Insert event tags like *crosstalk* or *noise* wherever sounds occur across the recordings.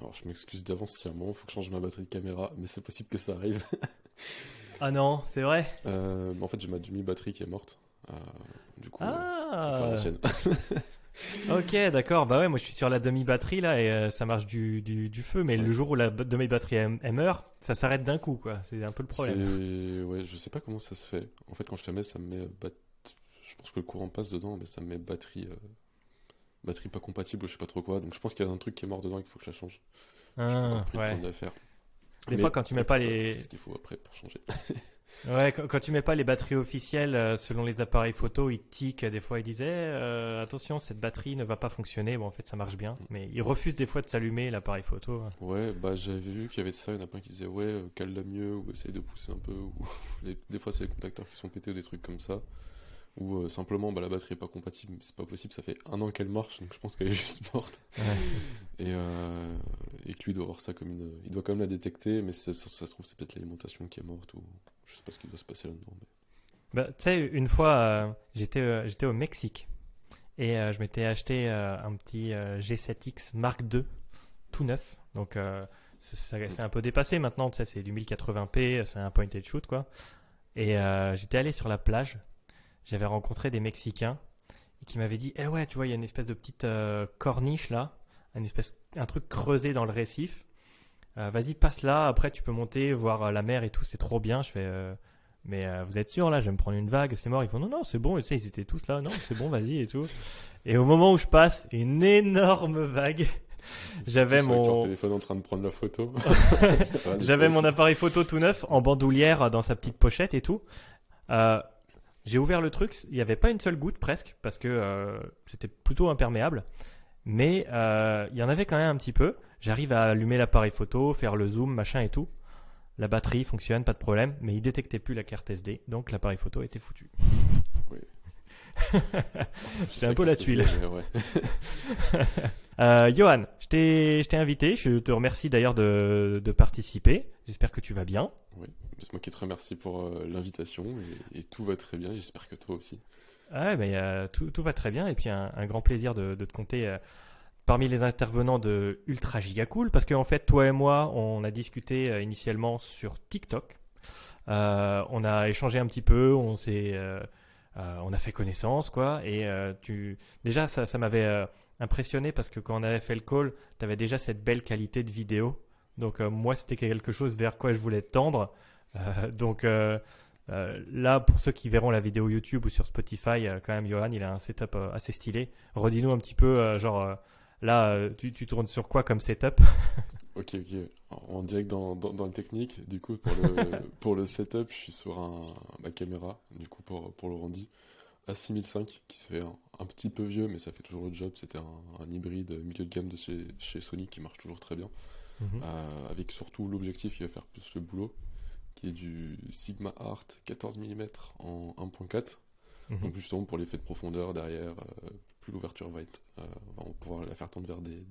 Alors je m'excuse d'avance si à un moment il faut que je change ma batterie de caméra, mais c'est possible que ça arrive. *laughs* ah non, c'est vrai euh, En fait j'ai ma demi-batterie qui est morte. Euh, du coup, ah *laughs* Ok, d'accord. Bah ouais, moi je suis sur la demi-batterie là et euh, ça marche du, du, du, feu, mais le jour où la demi-batterie elle, meurt, ça s'arrête d'un coup quoi. C'est un peu le problème. Ouais, je sais pas comment ça se fait. En fait, quand je la mets, ça me met. Je pense que le courant passe dedans, mais ça me met batterie. Batterie pas compatible, je sais pas trop quoi. Donc je pense qu'il y a un truc qui est mort dedans et qu'il faut que je la change. Ah, ouais. Des fois, quand tu mets pas les. Qu'est-ce qu'il faut après pour changer? Ouais, quand, tu mets pas les batteries officielles euh, selon les appareils photo, ils tiquent. Des fois, ils disaient euh, attention, cette batterie ne va pas fonctionner. Bon, en fait, ça marche bien, mais ils refusent des fois de s'allumer l'appareil photo. Ouais, bah j'avais vu qu'il y avait ça. Il y en a plein qui disaient ouais, euh, cale-la mieux ou essaye de pousser un peu. Ou *laughs* des fois, c'est les contacteurs qui sont pétés ou des trucs comme ça ou euh, simplement bah, la batterie est pas compatible, c'est pas possible, ça fait un an qu'elle marche, donc je pense qu'elle est *laughs* juste morte. Et, euh, et que lui doit voir ça comme une. Il doit quand même la détecter, mais ça, ça, se trouve, c'est peut-être l'alimentation qui est morte, ou je sais pas ce qui doit se passer là-dedans. Bah, tu sais, une fois, euh, j'étais, j'étais au Mexique et je m'étais acheté un petit G7X Mark II, tout neuf. Donc, c'est un peu dépassé maintenant, tu sais, c'est du 1080p, c'est un point and shoot, quoi. Et j'étais allé sur la plage j'avais rencontré des Mexicains qui m'avaient dit Eh ouais, tu vois, il y a une espèce de petite euh, corniche là, une espèce, un truc creusé dans le récif. Euh, vas-y, passe là, après tu peux monter, voir euh, la mer et tout, c'est trop bien. Je fais Mais vous êtes sûr là, je vais me prendre une vague, c'est mort. Ils font Non, non, c'est bon, et tu sais, ils étaient tous là, non, c'est bon, vas-y et tout. Et au moment où je passe, une énorme vague. *laughs* J'avais mon téléphone en train de prendre la photo. *laughs* *laughs* J'avais mon appareil photo tout neuf en bandoulière dans sa petite pochette et tout. Euh, j'ai ouvert le truc, il n'y avait pas une seule goutte presque, parce que euh, c'était plutôt imperméable. Mais euh, il y en avait quand même un petit peu. J'arrive à allumer l'appareil photo, faire le zoom, machin et tout. La batterie fonctionne, pas de problème, mais il détectait plus la carte SD, donc l'appareil photo était foutu. *laughs* Oui. *laughs* un peu la tuile. *laughs* euh, Johan, je t'ai invité, je te remercie d'ailleurs de, de participer. J'espère que tu vas bien. Oui. C'est moi qui te remercie pour euh, l'invitation et, tout va très bien. J'espère que toi aussi. Ah, mais euh, tout, tout, va très bien et puis un, grand plaisir de, te compter euh, parmi les intervenants de Ultra Giga Cool parce qu'en fait, toi et moi, on a discuté initialement sur TikTok. on a échangé un petit peu, on s'est, on a fait connaissance quoi. Et tu, déjà, ça, ça m'avait impressionné parce que quand on avait fait le call, tu avais déjà cette belle qualité de vidéo. Donc moi, c'était quelque chose vers quoi je voulais tendre. Euh, donc euh, euh, là, pour ceux qui verront la vidéo YouTube ou sur Spotify, quand même, Johan, il a un setup assez stylé. Redis-nous un petit peu, genre, là, tu, tu, tournes sur quoi comme setup *laughs* Ok, ok. En direct dans, dans, le technique, du coup, pour le, *laughs* pour le setup, je suis sur un, ma caméra, du coup, pour, pour le rendu, à 6005, qui se fait un, petit peu vieux, mais ça fait toujours le job. C'était un, un, hybride milieu de gamme de chez, chez Sony qui marche toujours très bien. Mhm. avec surtout l'objectif qui va faire plus le boulot qui est du Sigma Art 14 mm en 1.4. Mhm. Donc justement pour l'effet de profondeur derrière, euh, plus l'ouverture va être, euh, on va pouvoir la faire tendre vers des,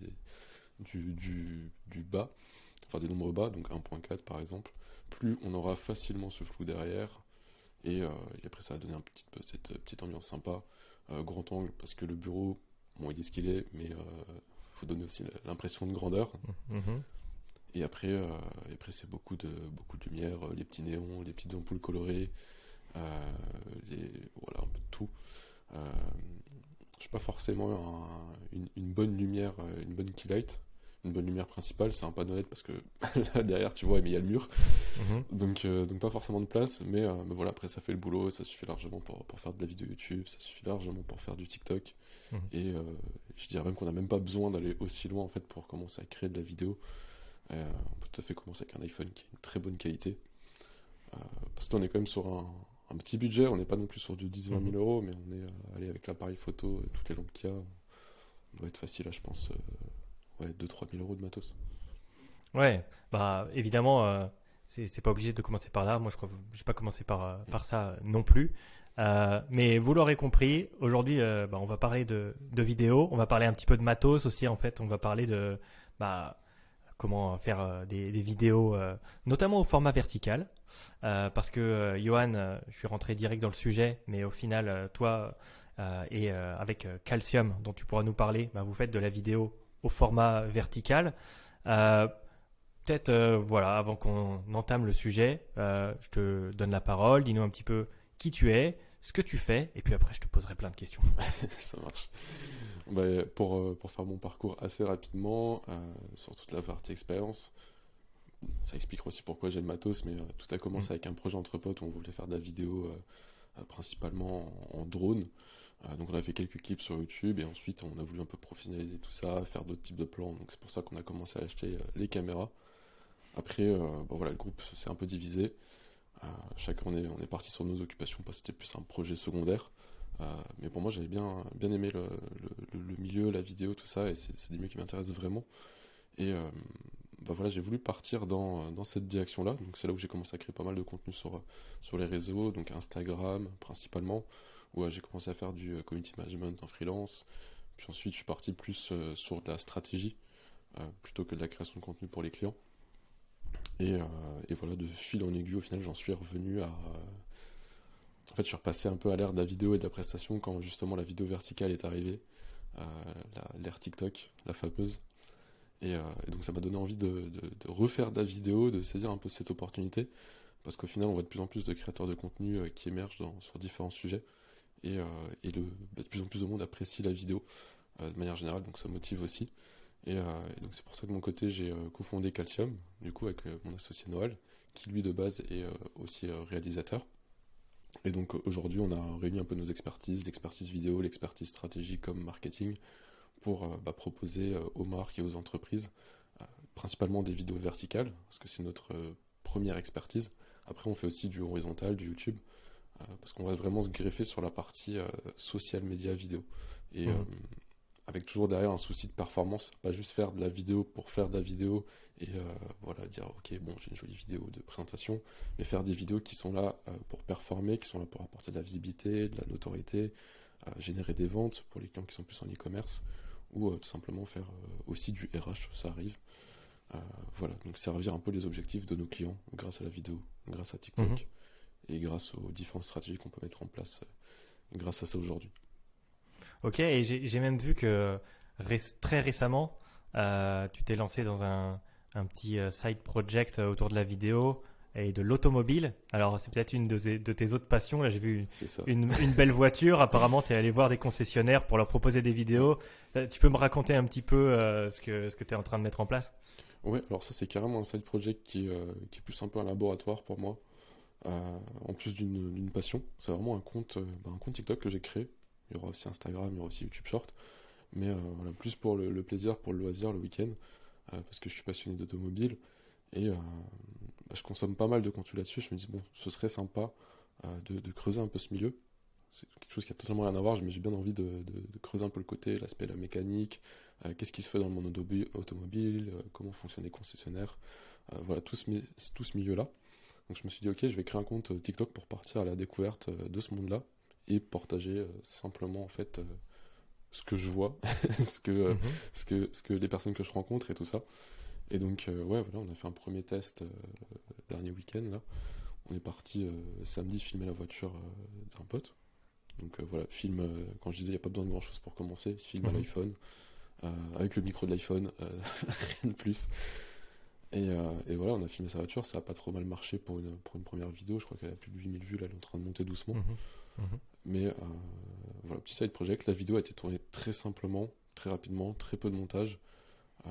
du, du, du, bas, enfin des nombres bas, donc 1.4 par exemple, plus on aura facilement ce flou derrière. Et, euh, après ça va donner un petit peu cette petite ambiance sympa, grand angle, parce que le bureau, bon il est ce qu'il est, mais il faut donner aussi l'impression de grandeur. Mhm. Et après, euh, après c'est beaucoup de, beaucoup de lumière, euh, les petits néons, les petites ampoules colorées, euh, les, voilà, un peu de tout. je n'ai pas forcément une, une, bonne lumière, une bonne key light. Une bonne lumière principale, c'est un panneau LED parce que *laughs* là derrière tu vois, mais il y a le mur. Mhm. Donc, donc pas forcément de place, mais, mais, voilà, après ça fait le boulot, ça suffit largement pour, pour, faire de la vidéo YouTube, ça suffit largement pour faire du TikTok. Mhm. Et je dirais même qu'on n'a même pas besoin d'aller aussi loin en fait pour commencer à créer de la vidéo. Euh, on peut tout à fait commencer avec un iPhone qui est une très bonne qualité. Euh, parce qu'on est quand même sur un, petit budget, on n'est pas non plus sur du 10-20 000 mhm. euros, mais on est euh, allé avec l'appareil photo et toutes les lampes qu'il y a. On doit être facile à, je pense, ouais, 2-3 000 euros de matos. Ouais, bah évidemment, c'est pas obligé de commencer par là. Moi, je crois j'ai pas commencé par, par ça non plus. mais vous l'aurez compris, aujourd'hui, bah, on va parler de, de vidéos, on va parler un petit peu de matos aussi. En fait, on va parler de bah, comment faire euh, des, vidéos, euh, notamment au format vertical. Euh, parce que Johan, je suis rentré direct dans le sujet, mais au final, toi et avec Calcium, dont tu pourras nous parler, bah, vous faites de la vidéo au format vertical. Euh, peut-être, euh, voilà, avant qu'on entame le sujet, euh, je te donne la parole. Dis-nous un petit peu qui tu es, ce que tu fais, et puis après, je te poserai plein de questions. *laughs* ça marche. Bah, pour, euh, pour faire mon parcours assez rapidement, euh, sur toute la partie expérience, ça explique aussi pourquoi j'ai le matos, mais euh, tout a commencé Mm. avec un projet entre potes où on voulait faire de la vidéo euh, principalement en, en drone. Donc on a fait quelques clips sur YouTube et ensuite on a voulu un peu professionnaliser tout ça, faire d'autres types de plans. Donc c'est pour ça qu'on a commencé à acheter les caméras. Après, bon, voilà, le groupe s'est un peu divisé. Chacun on est, on est parti sur nos occupations parce que c'était plus un projet secondaire. Euh, mais pour moi j'avais bien, bien aimé le, milieu, la vidéo, tout ça, et c'est des milieux qui m'intéressent vraiment. Et euh, bah voilà, j'ai voulu partir dans, dans cette direction-là. Donc c'est là où j'ai commencé à créer pas mal de contenu sur, sur les réseaux, donc Instagram principalement, où euh, j'ai commencé à faire du community management en freelance. Puis ensuite je suis parti plus sur de la stratégie, plutôt que de la création de contenu pour les clients. Et, et voilà, de fil en aiguille, au final, j'en suis revenu à. En fait, je suis repassé un peu à l'ère de la vidéo et de la prestation quand justement la vidéo verticale est arrivée, euh, l'ère TikTok, la fameuse. Et, euh, et donc ça m'a donné envie de, refaire de la vidéo, de saisir un peu cette opportunité, parce qu'au final, on voit de plus en plus de créateurs de contenu euh, qui émergent sur différents sujets, et, bah, de plus en plus de monde apprécie la vidéo de manière générale, donc ça motive aussi. Et, et donc c'est pour ça que de mon côté, j'ai cofondé Calcium, du coup avec mon associé Noël, qui lui de base est aussi réalisateur. Et donc aujourd'hui, on a réuni un peu nos expertises, l'expertise vidéo, l'expertise stratégique comme marketing, pour euh, bah, proposer euh, aux marques et aux entreprises euh, principalement des vidéos verticales, parce que c'est notre première expertise. Après, on fait aussi du horizontal, du YouTube, parce qu'on va vraiment se greffer sur la partie social media vidéo. Et Mhm. Avec toujours derrière un souci de performance, pas juste faire de la vidéo pour faire de la vidéo et euh, voilà, dire ok, bon, j'ai une jolie vidéo de présentation, mais faire des vidéos qui sont là euh, pour performer, qui sont là pour apporter de la visibilité, de la notoriété, euh, générer des ventes pour les clients qui sont plus en e-commerce, ou tout simplement faire aussi du RH, ça arrive. Voilà, donc servir un peu les objectifs de nos clients grâce à la vidéo, grâce à TikTok Mhm. et grâce aux différentes stratégies qu'on peut mettre en place grâce à ça aujourd'hui. Ok, et j'ai même vu que très récemment, euh, tu t'es lancé dans un, un petit euh, side project euh, autour de la vidéo et de l'automobile. Alors, c'est peut-être une de tes, de tes autres passions. Là, j'ai vu une, une belle voiture. Apparemment, tu es allé voir des concessionnaires pour leur proposer des vidéos. Tu peux me raconter un petit peu euh, ce que, ce que tu es en train de mettre en place? Ouais, alors ça c'est carrément un side project qui, euh, qui est plus un peu un laboratoire pour moi, en plus d'une passion. C'est vraiment un compte, bah, un compte TikTok que j'ai créé. Il y aura aussi Instagram, il y aura aussi YouTube Short, mais euh, voilà, plus pour le, plaisir, pour le loisir, le week-end, euh, parce que je suis passionné d'automobile et euh, bah, je consomme pas mal de contenu là-dessus. Je me dis bon, ce serait sympa de, de creuser un peu ce milieu. C'est quelque chose qui a totalement rien à voir, mais j'ai bien envie de, de- de creuser un peu le côté, l'aspect, la mécanique, qu'est-ce qui se fait dans le monde automobile, comment fonctionnent les concessionnaires, voilà, tout ce, tout ce milieu-là. Donc je me suis dit, ok, je vais créer un compte TikTok pour partir à la découverte de ce monde-là et partager euh, simplement en fait euh, ce que je vois, *laughs* ce, que, euh, Mhm. ce, que, ce que les personnes que je rencontre et tout ça. Et donc, euh, ouais, voilà, on a fait un premier test euh, dernier week-end là. On est parti euh, samedi filmer la voiture d'un pote. Donc voilà, film, quand je disais, il n'y a pas besoin de grand chose pour commencer, film à Mhm. l'iPhone, avec le micro de l'iPhone, *laughs* rien de plus. Et, et voilà, on a filmé sa voiture, ça a pas trop mal marché pour une, pour une première vidéo, je crois qu'elle a plus de 8000 vues, là, elle est en train de monter doucement. Mhm. Mhm. Mais euh, voilà, petit side project, la vidéo a été tournée très simplement, très rapidement, très peu de montage. Euh,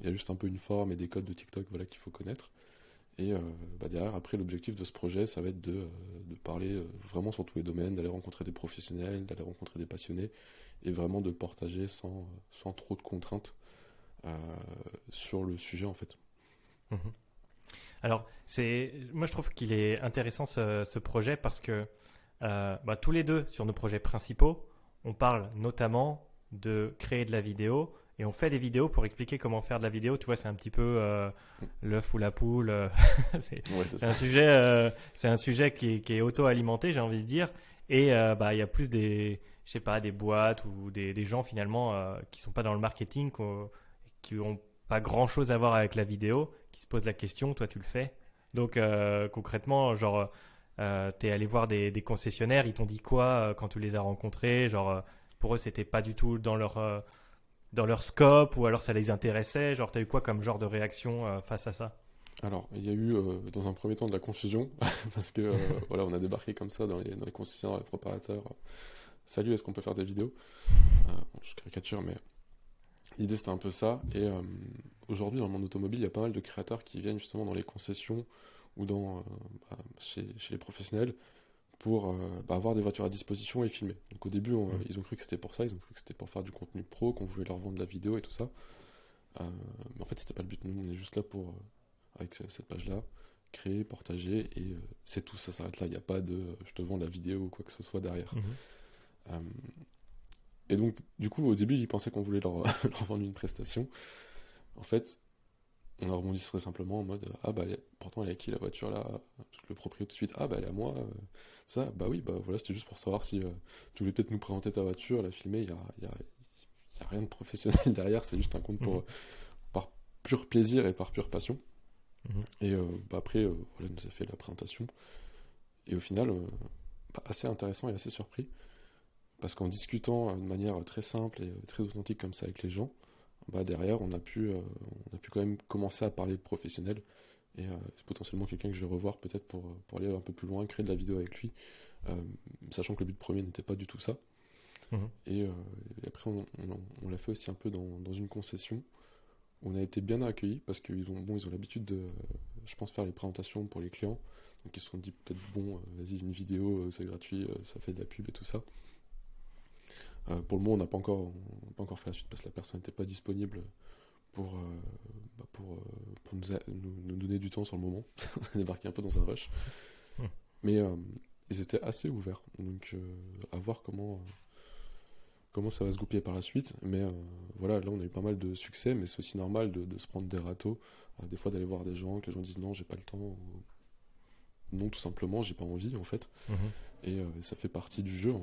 Il y a juste un peu une forme et des codes de TikTok voilà, qu'il faut connaître. Et euh, bah, derrière, après, l'objectif de ce projet, ça va être de, parler vraiment sur tous les domaines, d'aller rencontrer des professionnels, d'aller rencontrer des passionnés, et vraiment de partager sans, sans trop de contraintes sur le sujet, en fait. Mhm. Alors, c'est, moi je trouve qu'il est intéressant ce projet parce que euh, bah, tous les deux, sur nos projets principaux, on parle notamment de créer de la vidéo et on fait des vidéos pour expliquer comment faire de la vidéo. Tu vois, c'est un petit peu euh, l'œuf ou la poule. euh, *laughs* c'est, Ouais, c'est un sujet, euh, c'est un sujet qui, est- qui est auto-alimenté, j'ai envie de dire. Et euh, bah, il y a plus des, je sais pas, des boîtes ou des, des gens finalement euh, qui sont pas dans le marketing, qui ont pas grand chose à voir avec la vidéo, qui se posent la question. Toi, tu le fais. Donc euh, concrètement, genre, euh, t'es allé voir des, des concessionnaires, ils t'ont dit quoi euh, quand tu les as rencontrés? Genre, euh, pour eux, c'était pas du tout dans leur dans leur scope ou alors ça les intéressait? Genre, tu as eu quoi comme genre de réaction face à ça? Alors, il y a eu dans un premier temps de la confusion *laughs* parce que *laughs* voilà, on a débarqué comme ça dans les, dans les concessionnaires, les préparateurs. Salut, est-ce qu'on peut faire des vidéos? Je caricature, mais l'idée c'était un peu ça. Et aujourd'hui, dans le monde automobile, il y a pas mal de créateurs qui viennent justement dans les concessions ou dans, bah, chez, chez, les professionnels pour euh, bah, avoir des voitures à disposition et filmer. Donc au début, mm. ils ont cru que c'était pour ça, ils ont cru que c'était pour faire du contenu pro, qu'on voulait leur vendre de la vidéo et tout ça. Euh, mais en fait, c'était pas le but. Nous, on est juste là pour, euh, avec cette page-là, créer, partager, et c'est tout, ça s'arrête là. Il n'y a pas de je te vends la vidéo ou quoi que ce soit derrière. Mm-hmm. et donc, du coup, au début, ils pensaient qu'on voulait leur, *laughs* leur vendre une prestation. En fait, on a rebondi très simplement en mode ah bah pourtant elle est à qui la voiture là? Le propriétaire tout de suite ah bah elle est à moi ça bah oui bah voilà c'était juste pour savoir si euh, tu voulais peut-être nous présenter ta voiture la filmer il y a, y, a, y a, rien de professionnel *laughs* derrière c'est juste un compte pour mhm. par pur plaisir et par pure passion mhm. et euh, bah après euh, voilà nous a fait la présentation et au final bah, assez intéressant et assez surpris parce qu'en discutant de manière très simple et très authentique comme ça avec les gens bah derrière, on a, pu, euh, on a pu quand même commencer à parler professionnel. Et euh, c'est potentiellement quelqu'un que je vais revoir peut-être pour, pour aller un peu plus loin, créer de la vidéo avec lui, euh, sachant que le but premier n'était pas du tout ça. Mhm. Et, après, on, on, l'a fait aussi un peu dans, dans, une concession. On a été bien accueillis parce qu'ils ont bon, ils ont l'habitude de, je pense, faire les présentations pour les clients. Donc ils se sont dit peut-être bon, vas-y une vidéo, c'est gratuit, ça fait de la pub et tout ça. Euh, pour le moment, on n'a pas encore, pas encore fait la suite parce que la personne n'était pas disponible pour, euh, bah, pour, euh, pour nous, nous, donner du temps sur le moment. *laughs* on a débarqué un peu dans un rush. Hmm. Mais ils étaient assez ouverts. Donc, à voir comment, comment ça va se goupiller par la suite. Mais voilà, là, on a eu pas mal de succès, mais c'est aussi normal de, de, se prendre des râteaux. des fois, d'aller voir des gens, que les gens disent non, j'ai pas le temps. Non, tout simplement, j'ai pas envie, en fait. Mhm. Et ça fait partie du jeu. Hein,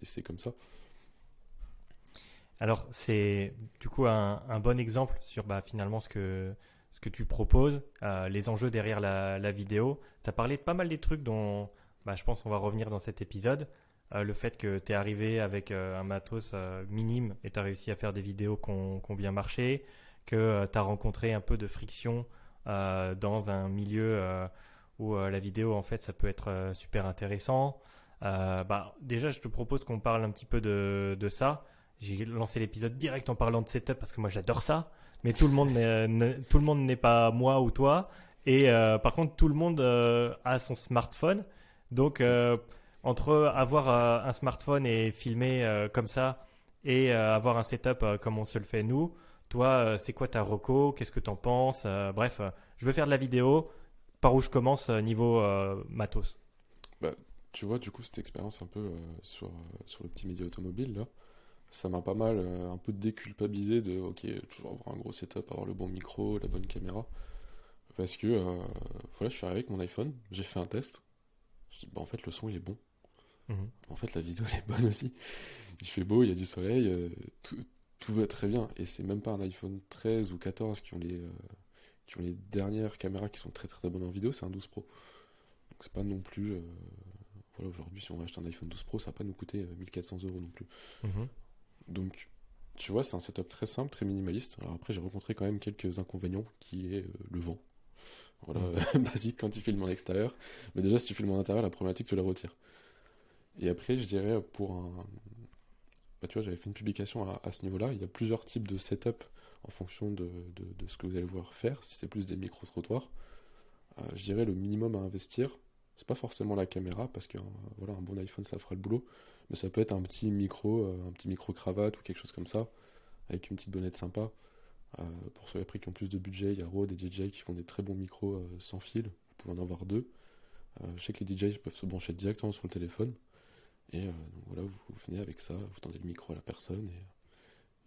et c'est comme ça. Alors, c'est du coup un, bon exemple sur bah, finalement ce que, ce que tu proposes, euh, les enjeux derrière la, vidéo. Tu as parlé de pas mal des trucs dont bah, je pense qu'on va revenir dans cet épisode. Euh, le fait que tu es arrivé avec euh, un matos minime et tu as réussi à faire des vidéos qui ont bien marché, que tu as rencontré un peu de friction dans un milieu où la vidéo, en fait, ça peut être super intéressant. Euh, bah, déjà, je te propose qu'on parle un petit peu de, de ça. J'ai lancé l'épisode direct en parlant de setup parce que moi j'adore ça. Mais tout le monde n'est pas moi ou toi. Et euh, par contre, tout le monde euh, a son smartphone. Donc, entre avoir un smartphone et filmer comme ça et avoir un setup comme on se le fait nous, toi, c'est quoi ta reco? Qu'est-ce que tu en penses Bref, je veux faire de la vidéo. Par où je commence niveau matos bah, tu vois, du coup, cette expérience un peu euh, sur, euh, sur le petit média automobile, là, ça m'a pas mal euh, un peu déculpabilisé de, ok, toujours avoir un gros setup, avoir le bon micro, la bonne caméra. Parce que, voilà, je suis arrivé avec mon iPhone, j'ai fait un test. Je dis, bah, en fait, le son, il est bon. Mhm. En fait, la vidéo, *laughs* elle est bonne aussi. Il fait beau, il y a du soleil, tout, tout, va très bien. Et c'est même pas un iPhone 13 ou 14 qui ont les, ont les dernières caméras qui sont très très, bonnes en vidéo, c'est un 12 Pro. Donc c'est pas non plus voilà, aujourd'hui, si on achète un iPhone 12 Pro, ça va pas nous coûter 1400 euh, euros non plus. Mhm. Donc, tu vois, c'est un setup très simple, très minimaliste. Alors après, j'ai rencontré quand même quelques inconvénients, qui est euh, le vent. Voilà, mhm. *laughs* basique quand tu filmes en extérieur. Mais déjà, si tu filmes en intérieur, la problématique, tu la retires. Et après, je dirais, pour un... Bah, tu vois, j'avais fait une publication à, ce niveau-là. Il y a plusieurs types de setup en fonction de, ce que vous allez vouloir faire. Si c'est plus des micro-trottoirs, euh, je dirais le minimum à investir, c'est pas forcément la caméra parce que voilà, un bon iPhone ça fera le boulot, mais ça peut être un petit micro, euh, un petit micro cravate ou quelque chose comme ça, avec une petite bonnette sympa. Euh, pour ceux qui ont plus de budget, il y a Rode et DJ qui font des très bons micros sans fil. Vous pouvez en avoir deux. je sais que les DJ peuvent se brancher directement sur le téléphone. Et voilà, vous, venez avec ça, vous tendez le micro à la personne et,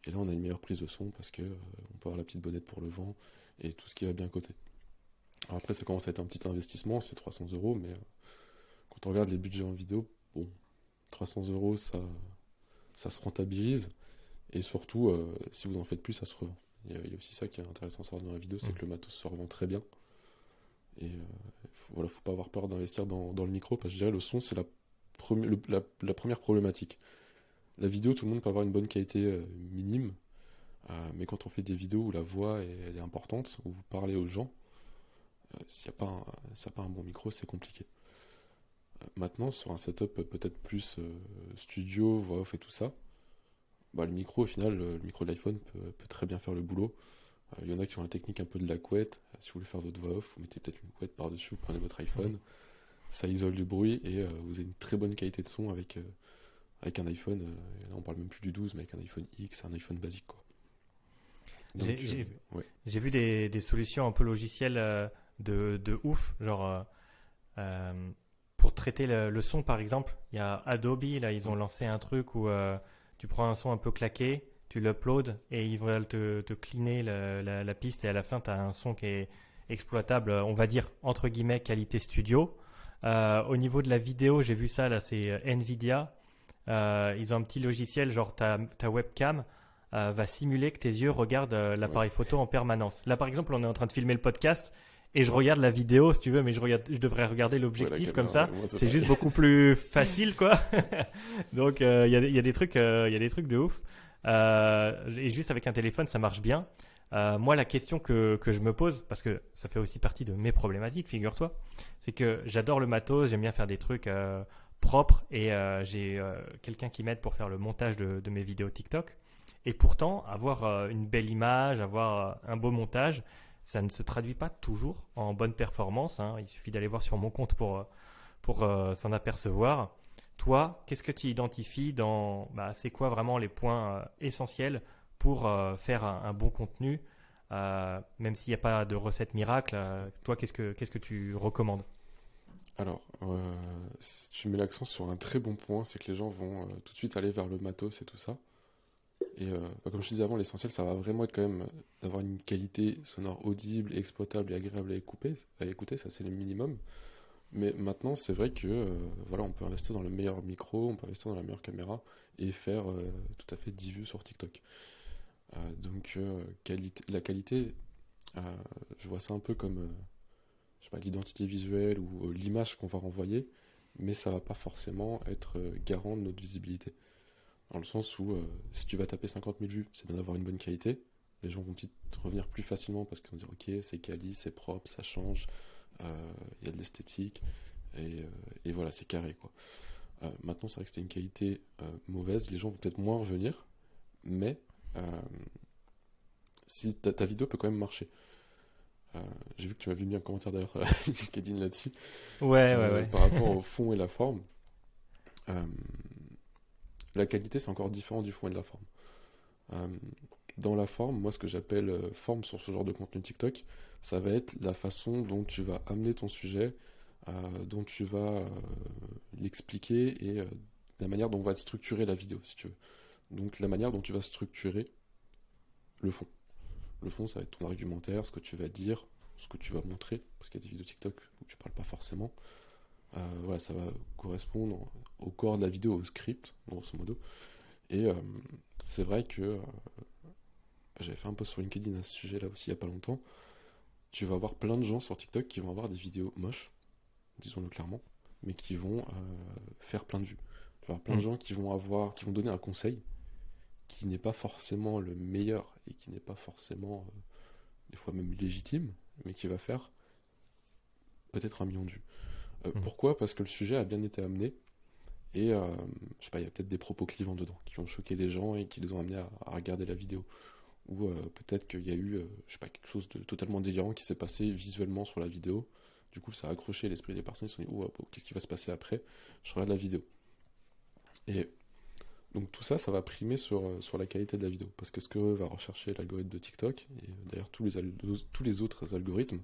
et là on a une meilleure prise de son parce que on peut avoir la petite bonnette pour le vent et tout ce qui va bien à côté après, ça commence à être un petit investissement, c'est 300 euros, mais euh, quand on regarde les budgets en vidéo, bon, 300 euros, ça, ça se rentabilise. Et surtout, euh, si vous en faites plus, ça se revend. Il y, a, aussi ça qui est intéressant à savoir dans la vidéo, c'est mm. que le matos se revend très bien. Et euh, faut, voilà, faut pas avoir peur d'investir dans, le micro, parce que je dirais le son, c'est la, la, première problématique. La vidéo, tout le monde peut avoir une bonne qualité minime, mais quand on fait des vidéos où la voix est, importante, où vous parlez aux gens, s'il n'y a, pas un, pas un bon micro, c'est compliqué. Maintenant, sur un setup peut-être plus studio, voix off et tout ça, bah, le micro, au final, le micro de l'iPhone peut, très bien faire le boulot. Il y en a qui ont la technique un peu de la couette. Si vous voulez faire votre voix off, vous mettez peut-être une couette par-dessus, vous prenez votre iPhone ça isole du bruit et euh, vous avez une très bonne qualité de son avec, euh, avec un iPhone. Euh, là, on parle même plus du 12, mais avec un iPhone X, un iPhone basique. J'ai vu des, des, solutions un peu logicielles de, de ouf, genre pour traiter le, son par exemple. Il y a Adobe, là, ils ont lancé un truc où tu prends un son un peu claqué, tu l'uploads et ils vont te, te cleaner la, la, la, piste et à la fin, tu as un son qui est exploitable, on va dire entre guillemets qualité studio. Euh, au niveau de la vidéo, j'ai vu ça, là, c'est euh, Nvidia. Euh, ils ont un petit logiciel, genre ta, ta webcam va simuler que tes yeux regardent l'appareil photo en permanence. Là, par exemple, on est en train de filmer le podcast et je regarde la vidéo, si tu veux, mais je, regarde, je devrais regarder l'objectif comme ça. c'est juste beaucoup plus *laughs* facile, quoi. *laughs* Donc, il y, y, a des trucs, il y a des trucs de ouf. et juste avec un téléphone, ça marche bien. Euh, moi, la question que, que, je me pose, parce que ça fait aussi partie de mes problématiques, figure-toi, c'est que j'adore le matos, j'aime bien faire des trucs euh, propres et euh, j'ai quelqu'un qui m'aide pour faire le montage de, mes vidéos TikTok. Et pourtant, avoir une belle image, avoir un beau montage, ça ne se traduit pas toujours en bonne performance. Hein. Il suffit d'aller voir sur mon compte pour, pour s'en apercevoir. Toi, qu'est-ce que tu identifies dans. Bah, c'est quoi vraiment les points essentiels pour euh, faire un, bon contenu, euh, même s'il n'y a pas de recette miracle. Euh, toi, qu'est-ce que, qu'est-ce que tu recommandes? Alors, tu mets l'accent sur un très bon point, c'est que les gens vont tout de suite aller vers le matos et tout ça. Et bah, comme je disais avant, l'essentiel, ça va vraiment être quand même d'avoir une qualité sonore audible, exploitable et agréable à écouter. À écouter ça, c'est le minimum. Mais maintenant, c'est vrai que voilà, on peut investir dans le meilleur micro, on peut investir dans la meilleure caméra et faire tout à fait 10 vues sur TikTok. Euh, donc euh, qualité, la qualité, euh, je vois ça un peu comme l'identité visuelle ou l'image qu'on va renvoyer, mais ça va pas forcément être garant de notre visibilité. Dans le sens où si tu vas taper 50 000 vues, c'est bien d'avoir une bonne qualité. Les gens vont peut-être revenir plus facilement parce qu'ils vont dire ok, c'est quali, c'est propre, ça change, il y a de l'esthétique, et, voilà, c'est carré quoi. maintenant, c'est vrai que c'était une qualité mauvaise, les gens vont peut-être moins revenir, mais euh, si ta, vidéo peut quand même marcher. Euh, j'ai vu que tu m'avais mis un commentaire d'ailleurs *laughs* LinkedIn là-dessus. Ouais, ouais, ouais. Par rapport au *laughs* fond et la forme. Euh, la qualité, c'est encore différent du fond et de la forme. dans la forme, moi, ce que j'appelle forme sur ce genre de contenu TikTok, ça va être la façon dont tu vas amener ton sujet, dont tu vas l'expliquer et la manière dont on va structurer la vidéo, si tu veux. Donc la manière dont tu vas structurer le fond. Le fond, ça va être ton argumentaire, ce que tu vas dire, ce que tu vas montrer, parce qu'il y a des vidéos TikTok où tu parles pas forcément. Euh, voilà, ça va correspondre au corps de la vidéo, au script, grosso modo. Et euh, c'est vrai que euh, j'avais fait un post sur LinkedIn à ce sujet-là aussi il n'y a pas longtemps. Tu vas avoir plein de gens sur TikTok qui vont avoir des vidéos moches, disons-le clairement, mais qui vont faire plein de vues. Tu vas avoir plein de mm. gens qui vont avoir, qui vont donner un conseil, qui n'est pas forcément le meilleur et qui n'est pas forcément, euh, des fois même légitime, mais qui va faire peut-être un million de vues. Euh, mmh. Pourquoi? Parce que le sujet a bien été amené et euh, je sais pas, il y a peut-être des propos clivants dedans qui ont choqué les gens et qui les ont amenés à, regarder la vidéo. Ou peut-être qu'il y a eu, je sais pas, quelque chose de totalement délirant qui s'est passé visuellement sur la vidéo. Du coup, ça a accroché l'esprit des personnes. Ils se sont dit, oh, qu'est-ce qui va se passer après? Je regarde la vidéo. Et donc tout ça, ça va primer sur, euh, sur la qualité de la vidéo. Parce que ce que va rechercher l'algorithme de TikTok, et d'ailleurs tous les, tous les autres algorithmes,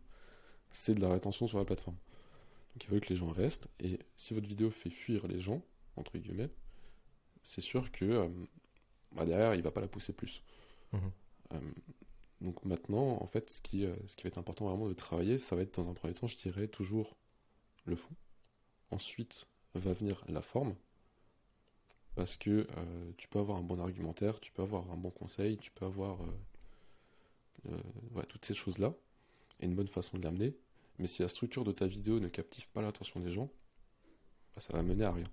c'est de la rétention sur la plateforme. Donc il veut que les gens restent, et si votre vidéo fait fuir les gens, entre guillemets, c'est sûr que euh, bah, derrière, il va pas la pousser plus. Mmh. Euh, donc maintenant, en fait, ce qui, ce qui va être important vraiment de travailler, ça va être dans un premier temps, je dirais toujours le fond. Ensuite va venir la forme, parce que euh, tu peux avoir un bon argumentaire, tu peux avoir un bon conseil, tu peux avoir euh, euh, toutes ces choses-là, et une bonne façon de l'amener. Mais si la structure de ta vidéo ne captive pas l'attention des gens, bah, ça va mener à rien.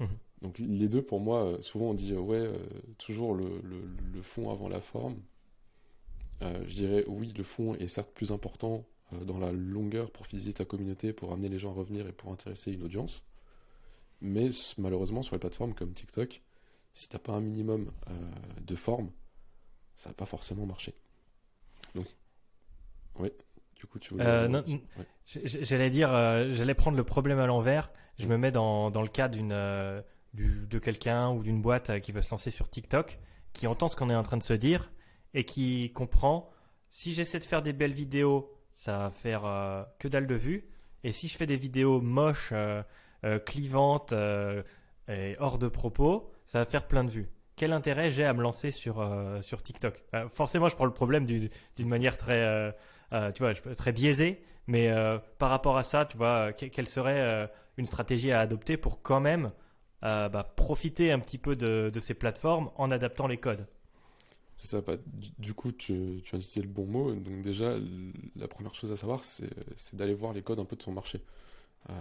Mhm. Donc les deux, pour moi, souvent on dit ouais, toujours le, le- le fond avant la forme. Je dirais oui, le fond est certes plus important dans la longueur pour fidéliser ta communauté, pour amener les gens à revenir et pour intéresser une audience. Mais malheureusement, sur les plateformes comme TikTok, si t'as pas un minimum euh, de forme, ça va pas forcément marcher. Donc, ouais, du coup, tu voulais. Euh, non, ouais. J'allais dire, euh, j'allais prendre le problème à l'envers. Je me mets dans, dans le cas d'une, du- de quelqu'un ou d'une boîte qui veut se lancer sur TikTok, qui entend ce qu'on est en train de se dire et qui comprend si j'essaie de faire des belles vidéos, ça va faire que dalle de vues. Et si je fais des vidéos moches, euh, clivantes euh, et hors de propos, ça va faire plein de vues. Quel intérêt j'ai à me lancer sur, euh, sur TikTok? Forcément, je prends le problème du- d'une manière très, tu vois, très biaisée. Mais par rapport à ça, tu vois, que- quelle serait une stratégie à adopter pour quand même bah, profiter un petit peu de, ces plateformes en adaptant les codes? C'est ça, bah, du, coup, tu, tu as utilisé le bon mot. Donc, déjà, la première chose à savoir, c'est d'aller voir les codes un peu de son marché. Euh,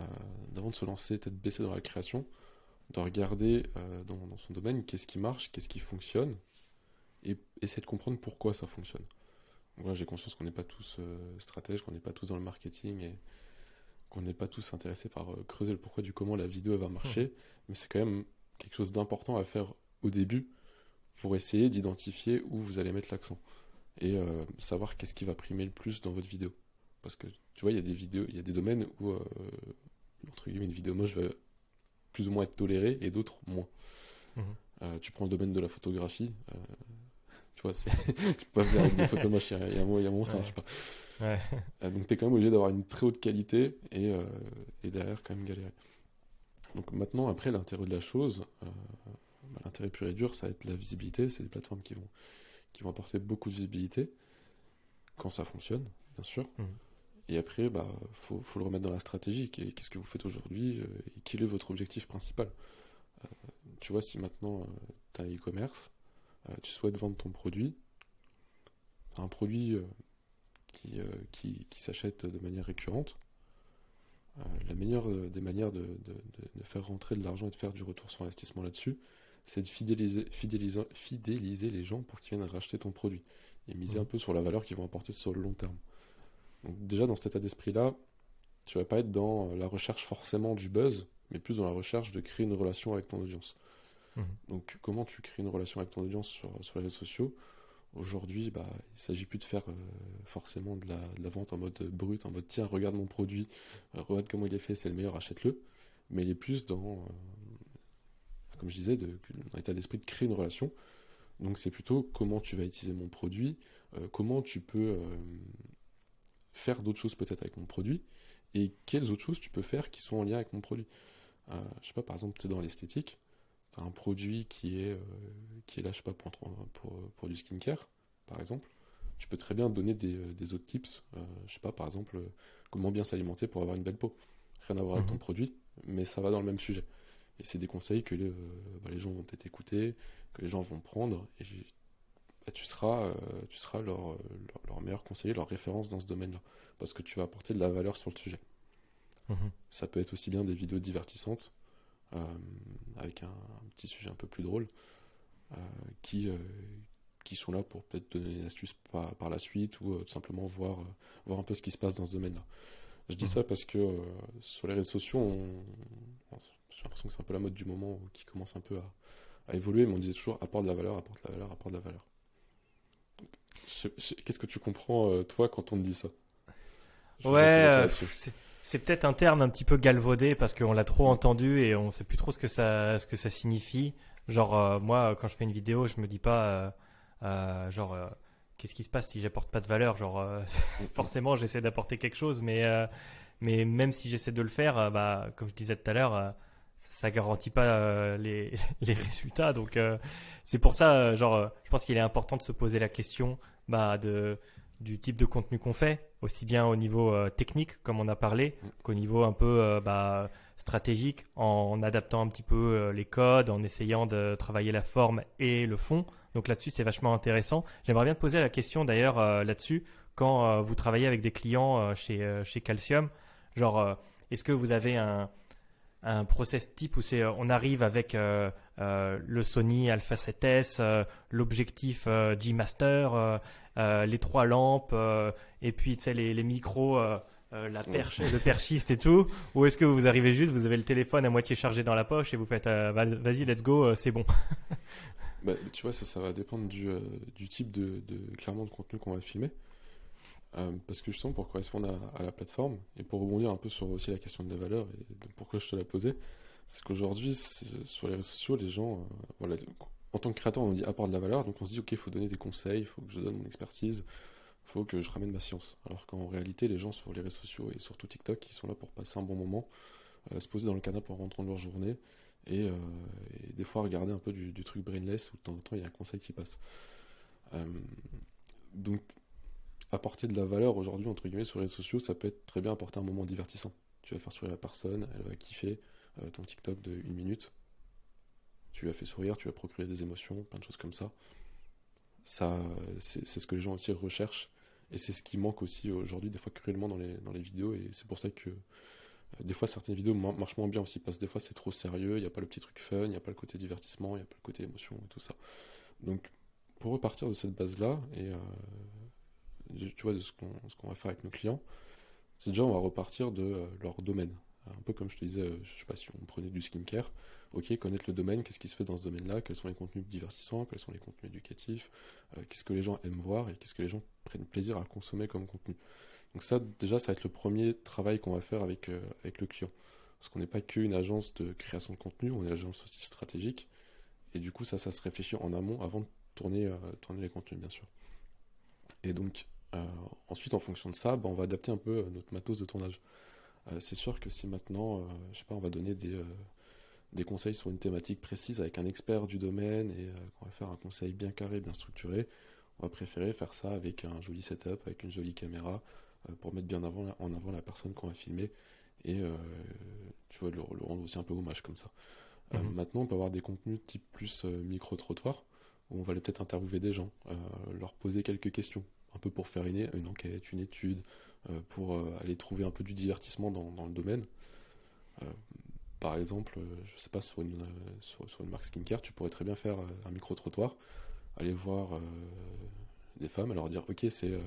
D'avant de se lancer, peut-être baisser dans la création, de regarder euh, dans, dans son domaine qu'est-ce qui marche, qu'est-ce qui fonctionne, et essayer de comprendre pourquoi ça fonctionne. Donc là, j'ai conscience qu'on n'est pas tous euh, stratèges, qu'on n'est pas tous dans le marketing et qu'on n'est pas tous intéressés par creuser le pourquoi du comment la vidéo elle va marcher, mais c'est quand même quelque chose d'important à faire au début pour essayer d'identifier où vous allez mettre l'accent et euh, savoir qu'est-ce qui va primer le plus dans votre vidéo. Parce que tu vois, il y a des vidéos, il y a des domaines où euh, entre guillemets une vidéo moche va plus ou moins être tolérée et d'autres moins. Mhm. Euh, tu prends le domaine de la photographie, euh, *laughs* tu vois, *laughs* tu peux pas faire avec des photos moches, il y a, un moment, ça marche pas. Ouais. Donc tu es quand même obligé d'avoir une très haute qualité et, et derrière quand même galérer. Donc maintenant, après, l'intérêt de la chose, bah, l'intérêt pur et dur, ça va être la visibilité. C'est des plateformes qui vont, qui vont apporter beaucoup de visibilité quand ça fonctionne, bien sûr. Mhm. Et après, bah, faut, faut le remettre dans la stratégie. Qu'est- Qu'est-ce que vous faites aujourd'hui euh, et quel est votre objectif principal? Euh, Tu vois, si maintenant tu as un e-commerce, euh, tu souhaites vendre ton produit, un produit euh, qui, euh, qui, qui s'achète de manière récurrente, euh, la meilleure euh, des manières de, de- de- de faire rentrer de l'argent et de faire du retour sur investissement là-dessus, c'est de fidéliser, fidéliser, fidéliser les gens pour qu'ils viennent racheter ton produit et miser Mhm. un peu sur la valeur qu'ils vont apporter sur le long terme. Donc déjà dans cet état d'esprit-là, tu vas pas être dans la recherche forcément du buzz, mais plus dans la recherche de créer une relation avec ton audience. Mhm. Donc comment tu crées une relation avec ton audience sur, sur les réseaux sociaux? Aujourd'hui, bah, il s'agit plus de faire euh, forcément de la, de la vente en mode brut, en mode tiens, regarde mon produit, euh, regarde comment il est fait, c'est le meilleur, achète-le. Mais il est plus dans, euh, comme je disais, de, dans l'état d'esprit de créer une relation. Donc c'est plutôt comment tu vas utiliser mon produit, comment tu peux faire d'autres choses peut-être avec mon produit, et quelles autres choses tu peux faire qui sont en lien avec mon produit. Euh, je sais pas, par exemple, tu es dans l'esthétique, tu as un produit qui est, euh, qui est là, je sais pas, pour, pour, pour du skincare, par exemple. Tu peux très bien donner des, euh, des autres tips, euh, je sais pas, par exemple, comment bien s'alimenter pour avoir une belle peau. Rien à voir avec Mhm. ton produit, mais ça va dans le même sujet. Et c'est des conseils que les, bah, les gens vont peut-être écouter, que les gens vont prendre, et tu seras, euh, tu seras leur, euh, leur, leur meilleur conseiller, leur référence dans ce domaine-là, parce que tu vas apporter de la valeur sur le sujet. Mhm. Ça peut être aussi bien des vidéos divertissantes, euh, avec un, un petit sujet un peu plus drôle, euh, qui, euh, qui sont là pour peut-être donner une astuce par, par la suite, ou tout simplement voir, voir un peu ce qui se passe dans ce domaine-là. Je dis Mhm. ça parce que sur les réseaux sociaux, on- j'ai l'impression que c'est un peu la mode du moment qui commence un peu à, à évoluer, mais on disait toujours apporte de la valeur, apporte de la valeur, apporte de la valeur. Qu'est-ce que tu comprends, euh, toi, quand on te dit ça? Je Ouais, euh, c'est- peut-être un terme un petit peu galvaudé parce qu'on l'a trop entendu et on sait plus trop ce que ça, ce que ça signifie. Genre, euh, moi, quand je fais une vidéo, je me dis pas, euh, euh, genre, qu'est-ce qui se passe si j'apporte pas de valeur? Genre, *laughs* forcément, j'essaie d'apporter quelque chose, mais, mais même si j'essaie de le faire, bah, comme je disais tout à l'heure, ça garantit pas euh, les, *laughs* les résultats. Donc, euh, c'est pour ça, euh, genre, euh, je pense qu'il est important de se poser la question bah, de, du type de contenu qu'on fait, aussi bien au niveau technique, comme on a parlé, Mm. qu'au niveau un peu bah, stratégique, en adaptant un petit peu les codes, en essayant de travailler la forme et le fond. Donc là-dessus, c'est vachement intéressant. J'aimerais bien te poser la question d'ailleurs là-dessus, quand vous travaillez avec des clients chez, chez Calcium, genre, est-ce que vous avez un, un process type où c'est on arrive avec le Sony Alpha 7S, l'objectif G Master, les trois lampes et puis les, les micros. la perche, le perchiste et tout Ou est-ce que vous arrivez juste, vous avez le téléphone à moitié chargé dans la poche et vous faites vas-y, let's go, c'est bon *laughs* bah, Tu vois, ça, ça va dépendre du, du type de, de, clairement de contenu qu'on va filmer. Euh, parce que justement, pour correspondre à, la plateforme, et pour rebondir un peu sur aussi la question de la valeur, et pourquoi je te la posais, c'est qu'aujourd'hui, sur les réseaux sociaux, les gens, euh, en tant que créateur, on dit apporte de la valeur, donc on se dit, ok, il faut donner des conseils, il faut que je donne mon expertise, il faut que je ramène ma science. Alors qu'en réalité, les gens sur les réseaux sociaux, et surtout TikTok, ils sont là pour passer un bon moment, euh, se poser dans le canapé en rentrant de leur journée, et, des fois regarder un peu du, du, truc brainless, où de temps en temps, il y a un conseil qui passe. donc, apporter de la valeur aujourd'hui, entre guillemets, sur les réseaux sociaux, ça peut être très bien apporter un moment divertissant. Tu vas faire sourire la personne, elle va kiffer euh, ton TikTok de une minute. Tu lui as fait sourire, tu vas procurer des émotions, plein de choses comme ça. Ça, c'est ce que les gens aussi recherchent. Et c'est ce qui manque aussi aujourd'hui, des fois cruellement dans les, dans les vidéos. Et c'est pour ça que euh, des fois certaines vidéos marchent moins bien aussi, parce que des fois c'est trop sérieux, il n'y a pas le petit truc fun, il n'y a pas le côté divertissement, il n'y a pas le côté émotion et tout ça. Donc pour repartir de cette base-là, et euh, tu vois, de ce qu'on va faire avec nos clients, c'est déjà on va repartir de euh, leur domaine. Un peu comme je te disais, euh, je sais pas si on prenait du skincare, ok, connaître le domaine, qu'est-ce qui se fait dans ce domaine-là, quels sont les contenus divertissants, quels sont les contenus éducatifs, euh, qu'est-ce que les gens aiment voir et qu'est-ce que les gens prennent plaisir à consommer comme contenu. Donc ça, déjà, ça va être le premier travail qu'on va faire avec, le client. Parce qu'on n'est pas qu'une agence de création de contenu, on est une agence aussi stratégique. Et du coup, ça, ça se réfléchit en amont avant de tourner, les contenus, bien sûr. Et donc, ensuite, en fonction de ça, bah, on va adapter un peu euh, notre matos de tournage. Euh, c'est sûr que si maintenant, je sais pas, on va donner des, des conseils sur une thématique précise avec un expert du domaine et qu'on va faire un conseil bien carré, bien structuré, on va préférer faire ça avec un joli setup, avec une jolie caméra, pour mettre bien avant, en avant la personne qu'on va filmer et tu vois, le, rendre aussi un peu hommage comme ça. Mhm. maintenant, on peut avoir des contenus type plus micro-trottoir, où on va peut-être interviewer des gens, leur poser quelques questions, un peu pour faire une, une enquête, une étude, euh, pour euh, aller trouver un peu du divertissement dans, le domaine. Euh, par exemple, je sais pas, sur une, sur, une marque skincare, tu pourrais très bien faire un micro-trottoir, aller voir des femmes, alors dire, ok, c'est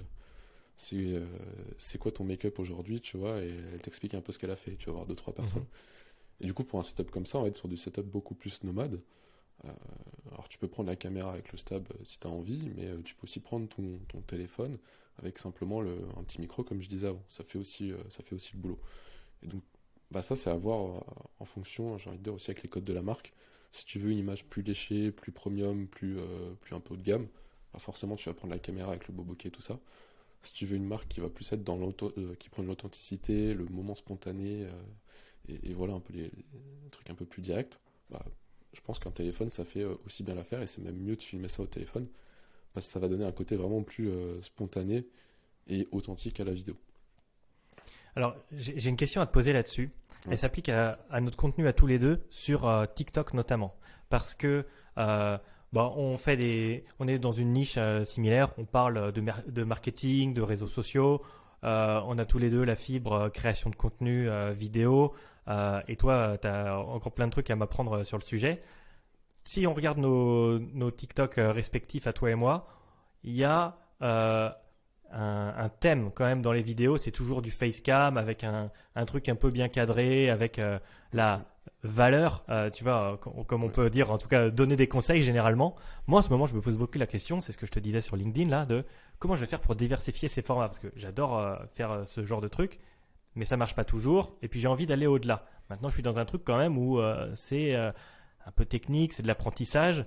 c'est quoi ton make-up aujourd'hui, tu vois, et elle t'explique un peu ce qu'elle a fait, tu vas voir deux, trois personnes. Mhm. Et du coup, pour un setup comme ça, on va être sur du setup beaucoup plus nomade. Euh, alors tu peux prendre la caméra avec le stab euh, si tu as envie, mais euh, tu peux aussi prendre ton, téléphone avec simplement le, un petit micro comme je disais avant. Ça fait aussi, ça fait aussi le boulot. Et donc bah ça c'est à voir en fonction, j'ai envie de dire aussi avec les codes de la marque. Si tu veux une image plus léchée, plus premium, plus, plus un peu haut de gamme, bah forcément tu vas prendre la caméra avec le beau bokeh et tout ça. Si tu veux une marque qui va plus être dans l'auto, qui prend l'authenticité, le moment spontané, et, voilà un peu les, les, trucs un peu plus directs, bah je pense qu'un téléphone, ça fait euh, aussi bien l'affaire et c'est même mieux de filmer ça au téléphone parce que ça va donner un côté vraiment plus euh, spontané et authentique à la vidéo. Alors, j'ai une question à te poser là-dessus. Elle s'applique à, notre contenu à tous les deux, sur euh, TikTok notamment. Parce que bah, on, fait des, on est dans une niche similaire, on parle de, de, marketing, de réseaux sociaux, on a tous les deux la fibre création de contenu vidéo, euh, et toi, tu as encore plein de trucs à m'apprendre sur le sujet. Si on regarde nos, nos TikTok euh, respectifs à toi et moi, il y a euh, un, thème quand même dans les vidéos. C'est toujours du facecam avec un, un, truc un peu bien cadré, avec la valeur, tu vois, comme on peut dire, en tout cas, donner des conseils généralement. Moi, en ce moment, je me pose beaucoup la question, c'est ce que je te disais sur LinkedIn, là, de comment je vais faire pour diversifier ces formats, parce que j'adore faire ce genre de trucs mais ça marche pas toujours. Et puis j'ai envie d'aller au-delà. Maintenant, je suis dans un truc quand même où euh, c'est euh, un peu technique, c'est de l'apprentissage.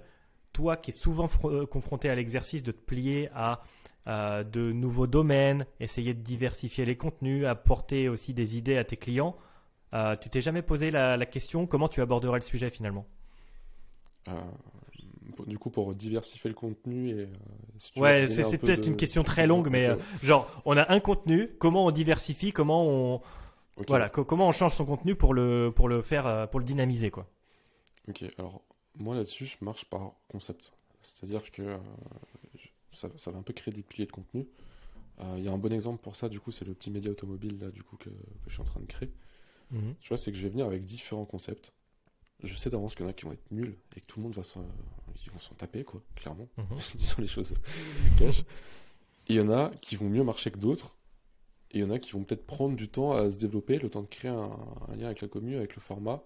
Toi qui es souvent euh, confronté à l'exercice de te plier à de nouveaux domaines, essayer de diversifier les contenus, apporter aussi des idées à tes clients, tu t'es jamais posé la, question comment tu aborderais le sujet finalement? Du coup pour diversifier le contenu et euh, ouais c'est peut-être une question très longue mais euh, genre on a un contenu comment on diversifie comment on voilà comment on change son contenu pour le pour le faire euh, pour le dynamiser quoi. Ok alors moi là-dessus je marche par concept. C'est-à-dire que ça, ça, va un peu créer des piliers de contenu. Il y a un bon exemple pour ça du coup c'est le petit média automobile là du coup que, que je suis en train de créer. Mhm. Tu vois, c'est que je vais venir avec différents concepts. Je sais d'avance qu'il y en a qui vont être nuls et que tout le monde va s'en, ils vont s'en taper, quoi, clairement. Mhm. *laughs* Disons les choses *laughs* cash. Il y en a qui vont mieux marcher que d'autres. Et il y en a qui vont peut-être prendre du temps à se développer, le temps de créer un, un lien avec la commune, avec le format,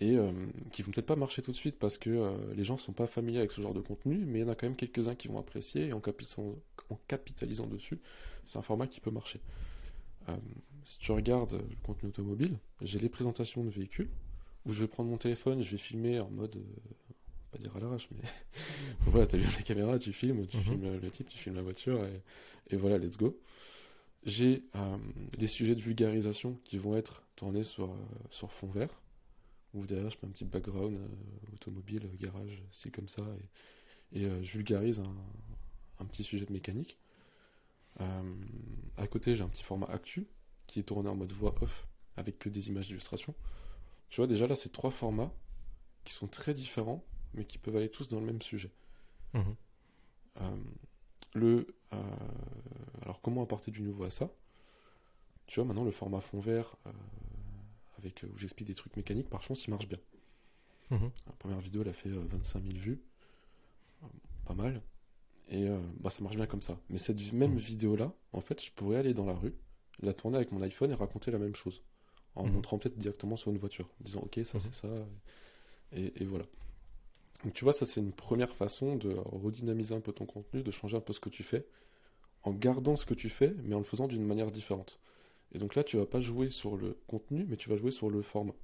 et euh, qui vont peut-être pas marcher tout de suite parce que euh, les gens sont pas familiers avec ce genre de contenu, mais il y en a quand même quelques-uns qui vont apprécier, et en capitalisant, en capitalisant dessus, c'est un format qui peut marcher. Euh, si tu regardes le contenu automobile, j'ai les présentations de véhicules, où je vais prendre mon téléphone, je vais filmer en mode, euh, pas dire à l'arrache, mais *laughs* voilà, tu allumes la caméra, tu filmes, tu Mhm. filmes le type, tu filmes la voiture, et, et voilà, let's go. J'ai euh, les sujets de vulgarisation qui vont être tournés sur, euh, sur fond vert, où derrière je mets un petit background euh, automobile, garage, style comme ça, et, et, je vulgarise un, un petit sujet de mécanique. À côté, j'ai un petit format actu qui est tourné en mode voix off avec que des images d'illustration. Tu vois, déjà là, c'est trois formats qui sont très différents, mais qui peuvent aller tous dans le même sujet. Mhm. Euh, le, euh, alors, comment apporter du nouveau à ça? Tu vois, maintenant, le format fond vert, euh, avec, où j'explique des trucs mécaniques, par chance, il marche bien. Mhm. La première vidéo, elle a fait euh, 25 000 vues. Pas mal. Et bah, ça marche bien comme ça. Mais cette même Mhm. vidéo-là, en fait, je pourrais aller dans la rue, la tourner avec mon iPhone et raconter la même chose. En Mhm. montrant peut-être directement sur une voiture. En disant, ok, ça Mhm. c'est ça. Et, et voilà. Donc tu vois, ça c'est une première façon de redynamiser un peu ton contenu, de changer un peu ce que tu fais, en gardant ce que tu fais, mais en le faisant d'une manière différente. Et donc là, tu vas pas jouer sur le contenu, mais tu vas jouer sur le format.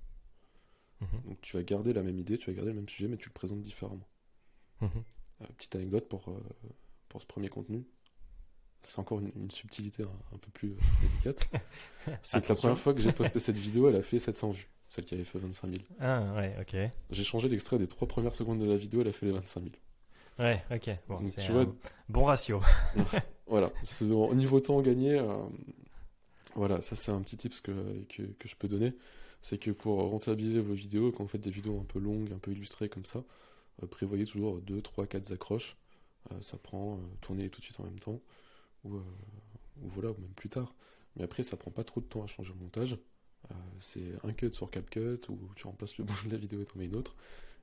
Mhm. Donc tu vas garder la même idée, tu vas garder le même sujet, mais tu le présentes différemment. Euh, petite anecdote pour, euh, pour ce premier contenu. C'est encore une, une subtilité un, un peu plus euh, délicate. *laughs* C'est que la première fois que j'ai posté cette vidéo, elle a fait 700 vues. Celle qui avait fait 25 000. Ah, ouais, ok. J'ai changé l'extrait des trois premières secondes de la vidéo, elle a fait les 25 000. Ouais, ok. Bon, Donc, c'est tu un vois- bon ratio. *laughs* Voilà, au niveau temps gagné, euh, voilà, ça c'est un petit tips que, que, que je peux donner. C'est que pour rentabiliser vos vidéos, quand vous faites des vidéos un peu longues, un peu illustrées comme ça, euh, prévoyez toujours 2, 3, 4 accroches. Euh, ça prend, tournez tout de suite en même temps, ou, euh, ou voilà, ou même plus tard. Mais après, ça prend pas trop de temps à changer le montage. Euh, c'est un cut sur CapCut, où tu remplaces le *laughs* bout de la vidéo et t'en mets une autre.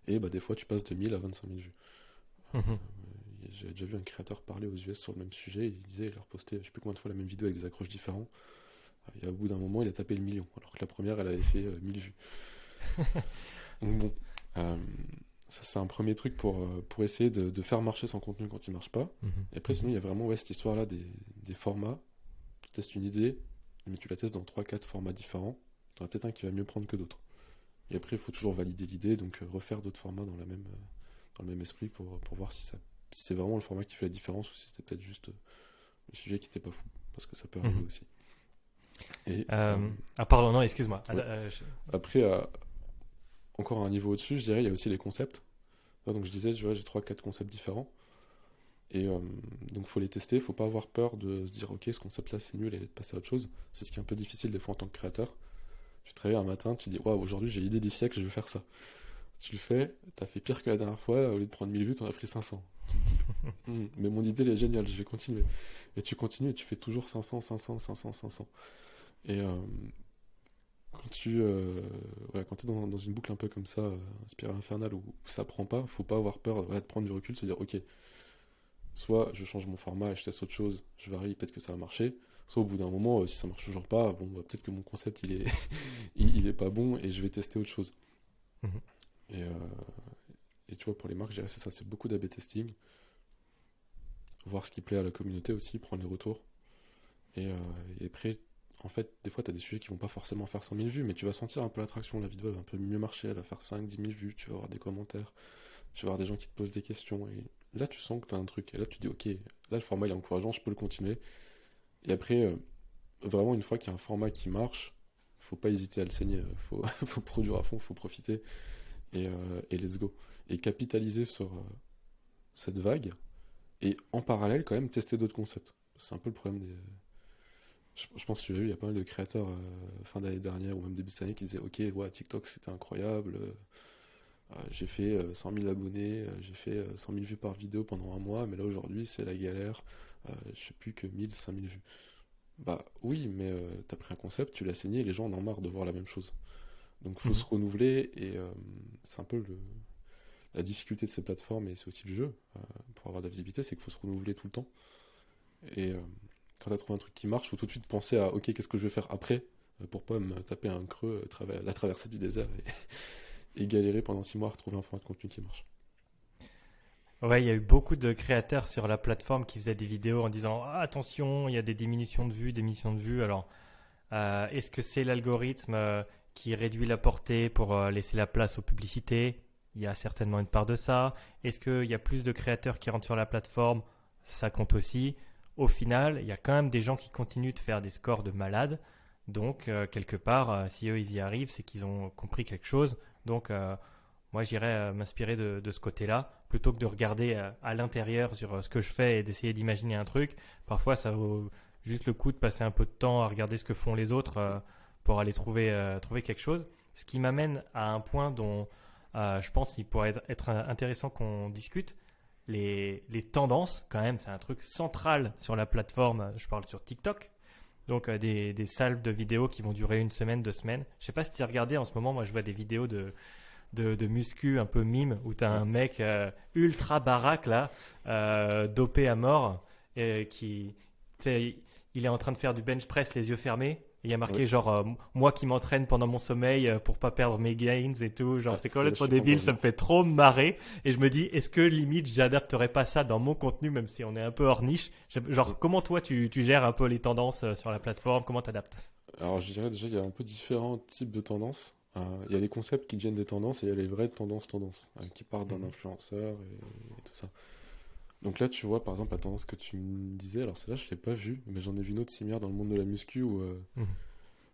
Et bah, des fois, tu passes de 1000 à 25 000 vues. Mhm. Euh, J'ai déjà vu un créateur parler aux US sur le même sujet. Il disait, il a reposté, je sais plus combien de fois la même vidéo avec des accroches différents. Et au bout d'un moment, il a tapé le million, alors que la première, elle avait fait euh, 1000 vues. *laughs* Donc bon, ça c'est un premier truc pour, euh, pour essayer de, de faire marcher son contenu quand il marche pas. Mhm. Et après, sinon, il y a vraiment ouais, cette histoire-là des, des formats. Tu testes une idée, mais tu la testes dans 3-4 formats différents. Tu en as peut-être un qui va mieux prendre que d'autres. Et après, il faut toujours valider l'idée, donc euh, refaire d'autres formats dans, la même, euh, dans le même esprit pour, pour voir si, ça, si c'est vraiment le format qui fait la différence ou si c'était peut-être juste le sujet qui était pas fou. Parce que ça peut arriver Mhm. aussi. Et Euh, euh, Ah, pardon, non, excuse-moi. Ouais. Je- après, à- encore un niveau au-dessus, je dirais, il y a aussi les concepts. Donc je disais, j'ai 3-4 concepts différents. Et euh, donc faut les tester, faut pas avoir peur de se dire, ok, ce concept-là c'est nul et de passer à autre chose. C'est ce qui est un peu difficile des fois en tant que créateur. Tu te réveilles un matin, tu dis, waouh, aujourd'hui j'ai l'idée du siècle, je vais faire ça. Tu le fais, t'as fait pire que la dernière fois, au lieu de prendre 1000 vues, t'en as pris 500. Tu te dis, *laughs* Hmm, mais mon idée elle est géniale, je vais continuer. Et tu continues et tu fais toujours 500, 500, 500, 500. Et euh, quand tu euh, ouais, quand es dans, dans une boucle un peu comme ça, euh, spirale infernale, où, où ça prend pas, faut pas avoir peur ouais, de prendre du recul, de se dire, ok, soit je change mon format et je teste autre chose, je varie, peut-être que ça va marcher. Soit au bout d'un moment, euh, si ça marche toujours pas, bon, bah, peut-être que mon concept il est, *laughs* il, il est pas bon et je vais tester autre chose. Mhm. Et, euh, et tu vois, pour les marques, je dirais c'est ça, c'est beaucoup d'AB testing. Voir ce qui plaît à la communauté aussi, prendre les retours. Et, et après, en fait, des fois, tu as des sujets qui vont pas forcément faire 100 000 vues, mais tu vas sentir un peu l'attraction. La vidéo va un peu mieux marcher, elle va faire 5 10 000 vues. Tu vas avoir des commentaires, tu vas avoir des gens qui te posent des questions. Et là, tu sens que tu as un truc. Et là, tu dis, ok, là, le format est encourageant, je peux le continuer. Et après, euh, vraiment, une fois qu'il y a un format qui marche, faut pas hésiter à le saigner. Faut, *laughs* faut produire à fond, faut profiter. Et, euh, et let's go. Et capitaliser sur euh, cette vague. Et en parallèle, quand même, tester d'autres concepts. C'est un peu le problème des. Je, je pense que tu as vu, il y a pas mal de créateurs euh, fin d'année dernière ou même début de cette année qui disaient Ok, ouais, TikTok c'était incroyable. euh, euh, j'ai fait euh, 100 000 abonnés, j'ai fait euh, 100 000 vues par vidéo pendant un mois, mais là aujourd'hui c'est la galère. je sais plus que 1000, 5000 vues. Bah oui, mais euh, t'as pris un concept, tu l'as saigné, les gens en ont marre de voir la même chose. Donc faut Mhm. se renouveler et c'est un peu le, la difficulté de ces plateformes et c'est aussi le jeu euh, pour avoir de la visibilité, c'est qu'il faut se renouveler tout le temps. Et euh, quand t'as trouvé un truc qui marche, faut tout de suite penser à ok, qu'est-ce que je vais faire après euh, pour pas me taper un creux, euh, trava- la traversée du désert *laughs* et, galérer pendant six mois à retrouver un format de contenu qui marche. Ouais, il y a eu beaucoup de créateurs sur la plateforme qui faisaient des vidéos en disant Ah, attention, il y a des diminutions de vues, des diminutions de vues. Alors, euh, est-ce que c'est l'algorithme qui réduit la portée pour laisser la place aux publicités? Il y a certainement une part de ça. Est-ce qu'il y a plus de créateurs qui rentrent sur la plateforme? Ça compte aussi. Au final, il y a quand même des gens qui continuent de faire des scores de malades. Donc, euh, quelque part, euh, si eux, ils y arrivent, c'est qu'ils ont compris quelque chose. Donc, euh, moi, j'irais m'inspirer de, ce côté-là, plutôt que de regarder à l'intérieur sur ce que je fais et d'essayer d'imaginer un truc. Parfois, ça vaut juste le coup de passer un peu de temps à regarder ce que font les autres pour aller trouver, trouver quelque chose. Ce qui m'amène à un point dont je pense qu'il pourrait être intéressant qu'on discute. Les, tendances, quand même, c'est un truc central sur la plateforme. Je parle sur TikTok. Donc, euh, des, des salves de vidéos qui vont durer une semaine, deux semaines. Je sais pas si tu regardé en ce moment, moi je vois des vidéos de, de, muscu un peu mime où tu as un mec euh, ultra baraque là, euh, dopé à mort, et qui, il est en train de faire du bench press les yeux fermés. Il y a marqué Ouais. genre euh, moi qui m'entraîne pendant mon sommeil euh, pour pas perdre mes gains et tout. Genre Ah, c'est complètement débile, ça me fait trop marrer. Et je me dis est-ce que limite j'adapterais pas ça dans mon contenu même si on est un peu hors niche? Genre comment toi tu, tu gères un peu les tendances euh, sur la plateforme, comment t'adaptes? Alors je dirais déjà il y a un peu différents types de tendances. Euh, Il y a les concepts qui deviennent des tendances et il y a les vraies tendances tendances qui partent d'un Mhm. influenceur et, et tout ça. Donc là tu vois par exemple la tendance que tu me disais, alors celle-là je l'ai pas vue, mais j'en ai vu une autre similaire dans le monde de la muscu où, euh, Mhm.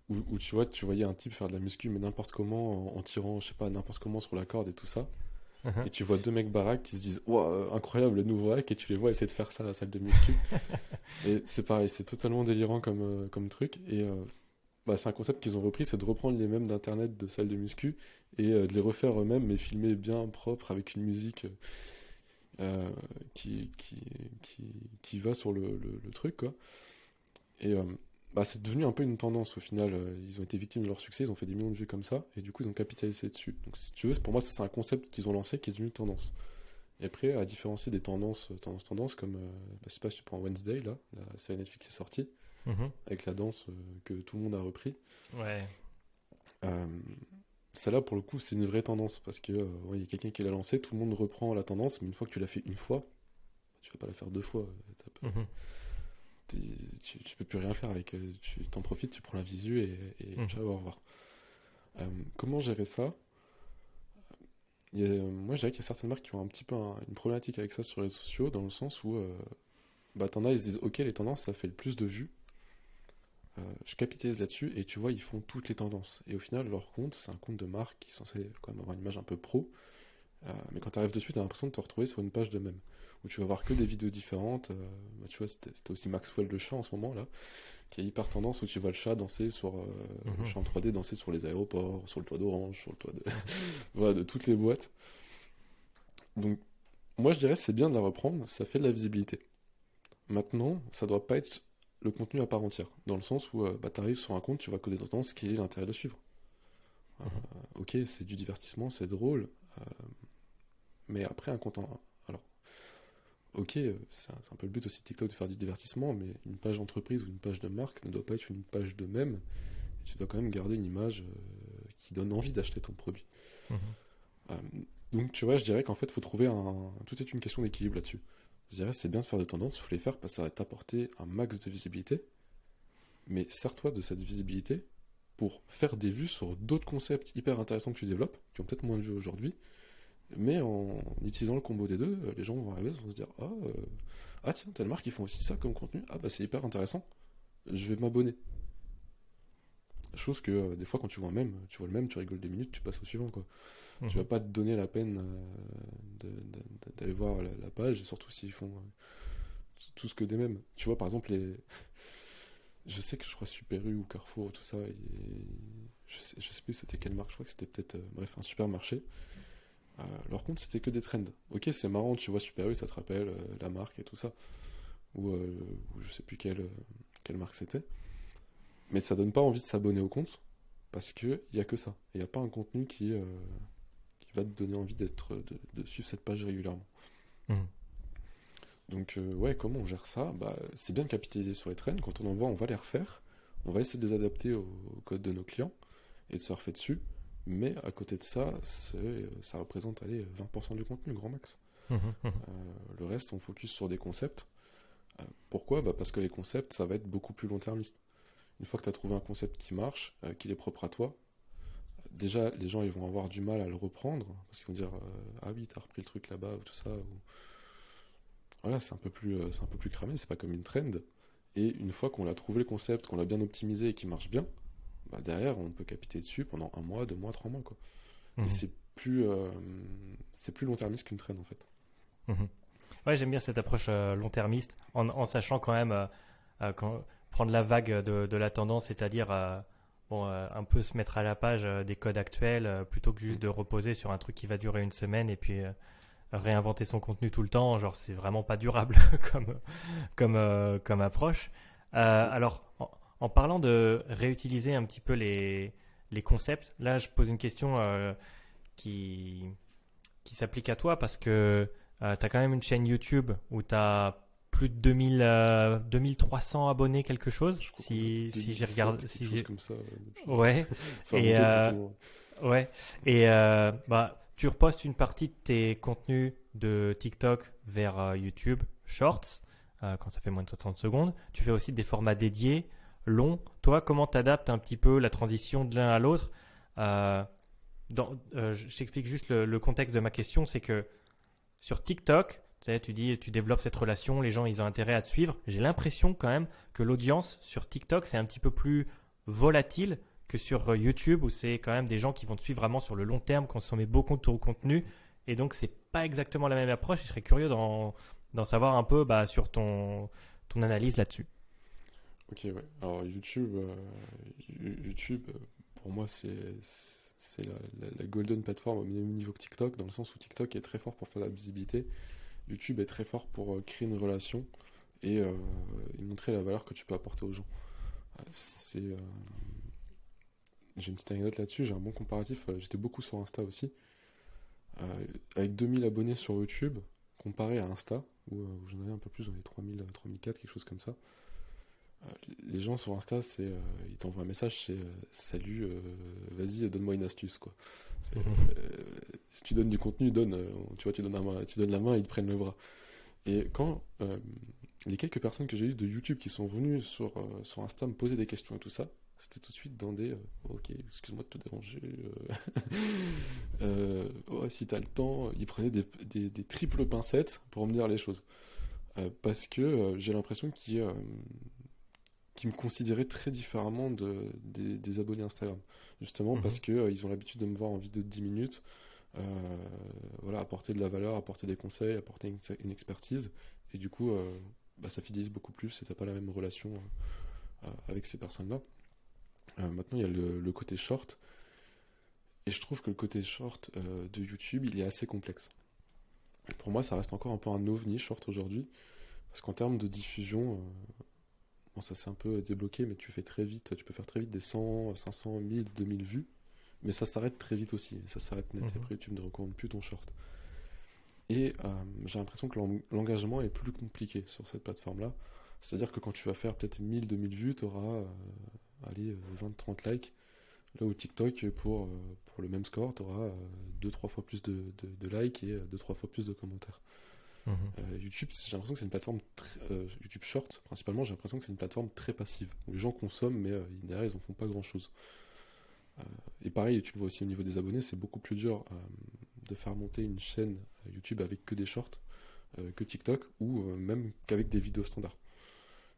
où, où tu vois tu voyais un type faire de la muscu mais n'importe comment en, en tirant je sais pas n'importe comment sur la corde et tout ça. Mhm. Et tu vois deux mecs baraques qui se disent Ouah, incroyable le nouveau hack et tu les vois essayer de faire ça à la salle de muscu. *laughs* et c'est pareil, c'est totalement délirant comme, euh, comme truc. Et euh, bah, c'est un concept qu'ils ont repris, c'est de reprendre les mêmes d'internet de salles de muscu et de les refaire eux-mêmes, mais filmés bien propre avec une musique euh, qui, qui, qui, qui va sur le, le, le truc. Quoi. Et euh, bah, c'est devenu un peu une tendance au final. euh, Ils ont été victimes de leur succès, ils ont fait des millions de vues comme ça, et du coup ils ont capitalisé dessus. Donc si tu veux, pour moi, ça, c'est un concept qu'ils ont lancé qui est devenu une tendance. Et après, à différencier des tendances, tendances, tendances, comme, bah, je sais pas si tu prends Wednesday, là, la série Netflix est sortie, Mhm. avec la danse que tout le monde a repris. Ouais. Euh, celle-là, pour le coup, c'est une vraie tendance, parce que euh, ouais, il y a quelqu'un qui l'a lancé, tout le monde reprend la tendance, mais une fois que tu l'as fait une fois, tu vas pas la faire deux fois. euh, Mhm. tu, tu peux plus rien faire avec. euh, Tu t'en profites, tu prends la visu et, au revoir. Euh, comment gérer ça? Il y a- Moi, je dirais qu'il y a certaines marques qui ont un petit peu un- une problématique avec ça sur les réseaux sociaux, dans le sens où euh, bah, t'en as, ils se disent Ok, les tendances, ça fait le plus de vues. Euh, je capitalise là-dessus et tu vois, ils font toutes les tendances. Et au final, leur compte, c'est un compte de marque qui est censé quand même avoir une image un peu pro. Euh, mais quand tu arrives dessus, tu as l'impression de te retrouver sur une page de même où tu vas voir que des vidéos différentes. euh, bah, tu vois, c'était aussi Maxwell le chat en ce moment là, qui est hyper tendance où tu vois le chat danser sur euh, le Mhm. chat en 3D danser sur les aéroports, sur le toit d'Orange, sur le toit de *laughs* voilà, de toutes les boîtes. Donc moi je dirais c'est bien de la reprendre, ça fait de la visibilité. Maintenant, ça doit pas être le contenu à part entière, dans le sens où euh, bah, tu arrives sur un compte, tu vois que des tendances, quel est l'intérêt de suivre? Euh, Ok, c'est du divertissement, c'est drôle, euh, mais après un compte en- Alors, ok, c'est un, peu le but aussi de TikTok de faire du divertissement, mais une page entreprise ou une page de marque ne doit pas être une page de même. Et tu dois quand même garder une image euh, qui donne envie d'acheter ton produit. Mhm. Euh, donc, tu vois, je dirais qu'en fait, il faut trouver un. Tout est une question d'équilibre là-dessus. Je dirais, c'est bien de faire des tendances, il faut les faire parce que ça va t'apporter un max de visibilité. Mais sers-toi de cette visibilité pour faire des vues sur d'autres concepts hyper intéressants que tu développes, qui ont peut-être moins de vues aujourd'hui. Mais en utilisant le combo des deux, euh, les gens vont arriver, vont se dire Ah, euh, ah tiens, telle marque, ils font aussi ça comme contenu. Ah, bah c'est hyper intéressant. Je vais m'abonner. Chose que euh, des fois, quand tu vois un même, tu vois le même, tu rigoles deux minutes, tu passes au suivant, quoi. Tu vas Mhm. pas te donner la peine euh, d'aller voir la, la page, et surtout s'ils font euh, tout ce que des mêmes. Tu vois, par exemple, les. Je sais que je crois Super U ou Carrefour, tout ça, et je sais, je sais plus c'était quelle marque, je crois que c'était peut-être, euh, bref, un supermarché. Leur compte, c'était que des trends. Ok, c'est marrant, tu vois Super U, ça te rappelle la marque et tout ça. Ou, ou je sais plus quelle, quelle marque c'était. Mais ça donne pas envie de s'abonner au compte parce qu'il n'y a que ça. Il n'y a pas un contenu qui, euh, qui va te donner envie d'être, de, suivre cette page régulièrement. Mhm. Donc, euh, ouais, comment on gère ça? Bah, C'est bien de capitaliser sur les traînes. Quand on en voit, on va les refaire. On va essayer de les adapter au, code de nos clients et de surfer dessus. Mais à côté de ça, ça représente allez, 20% du contenu, grand max. Mhm, mhm. le reste, on focus sur des concepts. pourquoi? Bah Parce que les concepts, ça va être beaucoup plus long-termiste une fois que tu as trouvé un concept qui marche, euh, qu'il est propre à toi, déjà les gens ils vont avoir du mal à le reprendre parce qu'ils vont dire euh, ah oui t'as repris le truc là-bas ou tout ça voilà c'est un peu plus euh, c'est un peu plus cramé c'est pas comme une trend et une fois qu'on a trouvé le concept qu'on l'a bien optimisé et qui marche bien bah derrière on peut capiter dessus pendant un mois deux mois trois mois quoi et mhm. c'est plus c'est plus long-termiste qu'une trend en fait mhm. ouais j'aime bien cette approche long-termiste en, en, sachant quand même quand prendre la vague de, la tendance, c'est-à-dire euh, bon, euh, un peu se mettre à la page euh, des codes actuels plutôt que juste de reposer sur un truc qui va durer une semaine et puis réinventer son contenu tout le temps. Genre, c'est vraiment pas durable *laughs* comme, comme, comme approche. alors, en, parlant de réutiliser un petit peu les, les concepts, là, je pose une question qui, qui s'applique à toi parce que tu as quand même une chaîne YouTube où tu as plus de 2000, 2300 euh, abonnés, quelque chose. Si, si j'ai regardé. Si comme ça. Ouais. *laughs* et, euh, ouais. Et euh, bah, tu repostes une partie de tes contenus de TikTok vers YouTube Shorts, quand ça fait moins de 60 secondes. Tu fais aussi des formats dédiés, longs. Toi, comment tu adaptes un petit peu la transition de l'un à l'autre Je t'explique juste le contexte de ma question c'est que sur TikTok, tu dis, tu développes cette relation, les gens, ils ont intérêt à te suivre. J'ai l'impression quand même que l'audience sur TikTok, c'est un petit peu plus volatile que sur YouTube, où c'est quand même des gens qui vont te suivre vraiment sur le long terme, consommer beaucoup de ton contenu. Et donc, c'est pas exactement la même approche. je serais curieux d'en, savoir un peu bah, sur ton, analyse là-dessus. Ok, ouais. Alors, YouTube, euh, YouTube euh, pour moi, c'est, c'est la, la, golden platform au même niveau que TikTok, dans le sens où TikTok est très fort pour faire la visibilité. YouTube est très fort pour euh, créer une relation euh, et, montrer la valeur que tu peux apporter aux gens. Euh, j'ai une petite anecdote là-dessus, j'ai un bon comparatif. J'étais beaucoup sur Insta aussi. avec 2000 abonnés sur YouTube, comparé à Insta, où, j'en avais un peu plus, j'en avais 3000, 3004, quelque chose comme ça. les gens sur Insta, c'est, ils t'envoient un message, c'est salut, vas-y, donne-moi une astuce, quoi. Euh, tu donnes du contenu, donne, euh, tu vois, tu donnes, la main, tu donnes la main, ils te prennent le bras. Et quand euh, les quelques personnes que j'ai eues de YouTube qui sont venues sur, sur Insta me poser des questions et tout ça, c'était tout de suite dans des ok excuse-moi de te déranger *laughs* euh, oh, si t'as le temps ils prenaient des, des, des, triples pincettes pour me dire les choses parce que j'ai l'impression qu'ils qui me considéraient très différemment de, des, abonnés Instagram. Justement parce mhm. qu'ils euh, ils ont l'habitude de me voir en vidéo de 10 minutes, euh, voilà, apporter de la valeur, apporter des conseils, apporter une, expertise. Et du coup, euh, bah, ça fidélise beaucoup plus et t'as pas la même relation avec ces personnes-là. maintenant, il y a le, le, côté short. Et je trouve que le côté short de YouTube, il est assez complexe. Pour moi, ça reste encore un peu un ovni short aujourd'hui. Parce qu'en termes de diffusion, Bon, ça s'est un peu débloqué, mais tu fais très vite, tu peux faire très vite des 100, 500, 1000, 2000 vues, mais ça s'arrête très vite aussi, ça s'arrête net, et mhm. après tu ne recommandes plus ton short. Et euh, j'ai l'impression que l'engagement est plus compliqué sur cette plateforme-là, c'est-à-dire que quand tu vas faire peut-être 1000, 2000 vues, tu auras euh, allez, 20, 30 likes, là où TikTok, pour, euh, pour le même score, tu auras 2-3 fois plus de, de likes et 2-3 fois plus de commentaires. Mhm. Euh, YouTube, j'ai l'impression que c'est une plateforme euh, YouTube Short, principalement, j'ai l'impression que c'est une plateforme très passive les gens consomment, mais euh, derrière ils en font pas grand chose. Et pareil, tu le vois aussi au niveau des abonnés, c'est beaucoup plus dur de faire monter une chaîne YouTube avec que des shorts que TikTok ou même qu'avec des vidéos standards.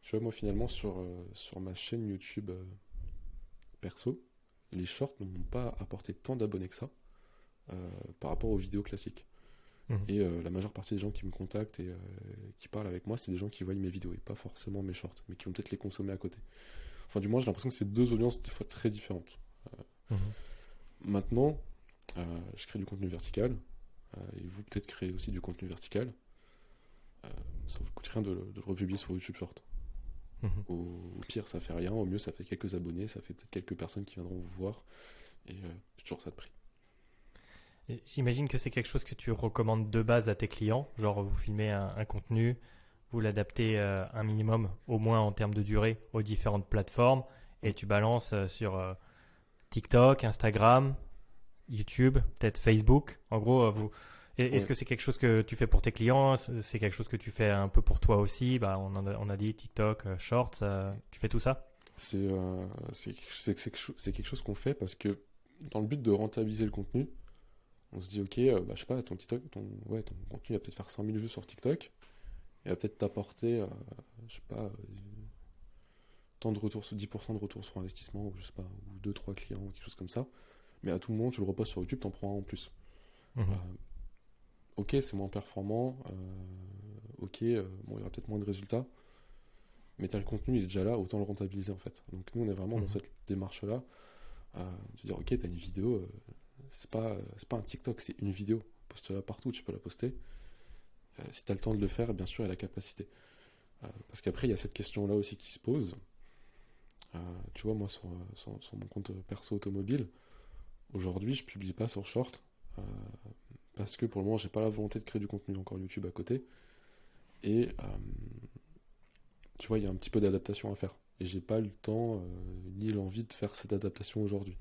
Tu vois, moi finalement sur, sur ma chaîne YouTube perso, les shorts ne m'ont pas apporté tant d'abonnés que ça par rapport aux vidéos classiques. Mhm. Et euh, la majeure partie des gens qui me contactent et euh, qui parlent avec moi, c'est des gens qui voient mes vidéos et pas forcément mes shorts, mais qui vont peut-être les consommer à côté. Enfin, du moins, j'ai l'impression que c'est deux audiences des fois très différentes. Euh, mhm. Maintenant, je crée du contenu vertical, et vous peut-être créez aussi du contenu vertical. ça vous coûte rien de, de, le republier sur YouTube Short. Au, au pire, ça fait rien. Au mieux, ça fait quelques abonnés. Ça fait peut-être quelques personnes qui viendront vous voir. Et euh, c'est toujours ça de prix. J'imagine que c'est quelque chose que tu recommandes de base à tes clients. Genre, vous filmez un, un contenu, vous l'adaptez euh, un minimum, au moins en termes de durée, aux différentes plateformes, et tu balances euh, sur euh, TikTok, Instagram, YouTube, peut-être Facebook. En gros, euh, vous. Est-ce Ouais. que c'est quelque chose que tu fais pour tes clients? C'est quelque chose que tu fais un peu pour toi aussi? Bah, on, en a, on a dit TikTok, euh, Shorts, euh, tu fais tout ça? C'est euh, quelque chose- qu'on fait parce que dans le but de rentabiliser le contenu, on se dit ok, euh, bah, je sais pas, ton TikTok, ton, ouais, ton contenu va peut-être faire 100 000 vues sur TikTok et va peut-être t'apporter, je sais pas, tant de retours, 10% de retour sur investissement, ou je sais pas, ou 2-3 clients, ou quelque chose comme ça. Mais à tout moment, tu le reposes sur YouTube, t'en prends un en plus. Mhm. Euh, ok, c'est moins performant. euh, ok, euh, bon, il y aura peut-être moins de résultats. Mais tu as le contenu, il est déjà là, autant le rentabiliser en fait. Donc nous, on est vraiment Mhm. dans cette démarche-là. De dire, ok, tu as une vidéo, c'est pas, c'est pas un TikTok, c'est une vidéo. Poste-la partout, tu peux la poster. Si tu as le temps de le faire, bien sûr, a la capacité. Parce qu'après, il y a cette question-là aussi qui se pose. Euh, tu vois, moi, sur, euh, sur- sur mon compte perso automobile, aujourd'hui, je publie pas sur Short. euh, parce que pour le moment, j'ai pas la volonté de créer du contenu encore YouTube à côté. Et tu vois, il y a un petit peu d'adaptation à faire. Et j'ai pas le temps ni l'envie de faire cette adaptation aujourd'hui.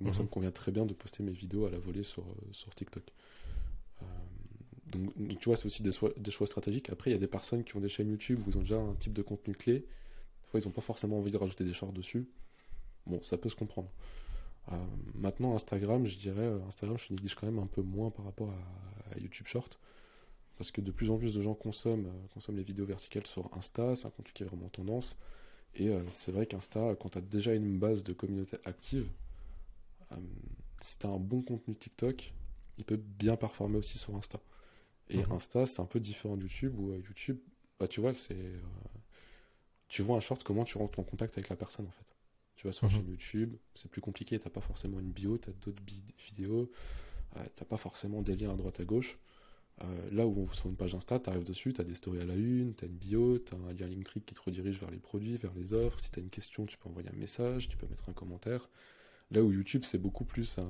Moi, ça Mhm. me convient très bien de poster mes vidéos à la volée sur, sur TikTok. Euh, donc, donc, tu vois, c'est aussi des, choix- des choix stratégiques. Après, il y a des personnes qui ont des chaînes YouTube où ils ont déjà un type de contenu clé. Ils n'ont pas forcément envie de rajouter des shorts dessus. Bon, ça peut se comprendre. Euh, maintenant, Instagram, je dirais, euh, Instagram, je néglige quand même un peu moins par rapport à, à YouTube Short. Parce que de plus en plus de gens consomment, euh, consomment les vidéos verticales sur Insta, c'est un contenu qui est vraiment tendance. Et euh, c'est vrai qu'Insta, quand tu as déjà une base de communauté active, euh, si tu as un bon contenu TikTok, il peut bien performer aussi sur Insta. Et Mhm. Insta, c'est un peu différent de YouTube, où euh, YouTube, bah, tu vois, c'est. Tu vois un short, comment tu rentres en contact avec la personne en fait. Tu vas sur une Mhm. chaîne YouTube, c'est plus compliqué, t'as pas forcément une bio, t'as d'autres vidéos, euh, t'as pas forcément des liens à droite à gauche. Euh, là où sur une page Insta, t'arrives dessus, t'as des stories à la une, t'as une bio, t'as un lien Linktree qui te redirige vers les produits, vers les offres. Si t'as une question, tu peux envoyer un message, tu peux mettre un commentaire. Là où YouTube, c'est beaucoup plus un,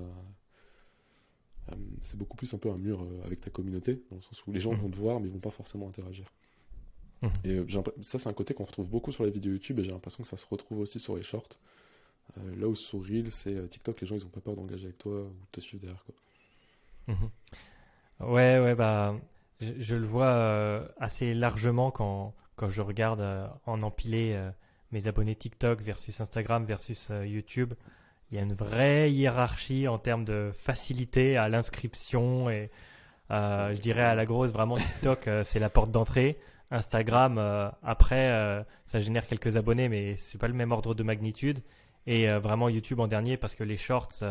euh, c'est beaucoup plus un peu un mur euh, avec ta communauté, dans le sens où les gens Mhm. vont te voir, mais ils vont pas forcément interagir. Mhm. Et euh, ça, c'est un côté qu'on retrouve beaucoup sur les vidéos YouTube, et j'ai l'impression que ça se retrouve aussi sur les shorts. Euh, là où sur Reels, c'est euh, TikTok, les gens, ils ont pas peur d'engager avec toi ou de te suivre derrière. Quoi. Mhm. Ouais, ouais, bah, je, je le vois euh, assez largement quand, quand je regarde euh, en empilé mes abonnés TikTok versus Instagram versus YouTube. Il y a une vraie hiérarchie en termes de facilité à l'inscription et je dirais à la grosse, vraiment TikTok, c'est la porte d'entrée. Instagram, euh, après, euh, ça génère quelques abonnés, mais c'est pas le même ordre de magnitude. Et euh, vraiment YouTube en dernier parce que les shorts,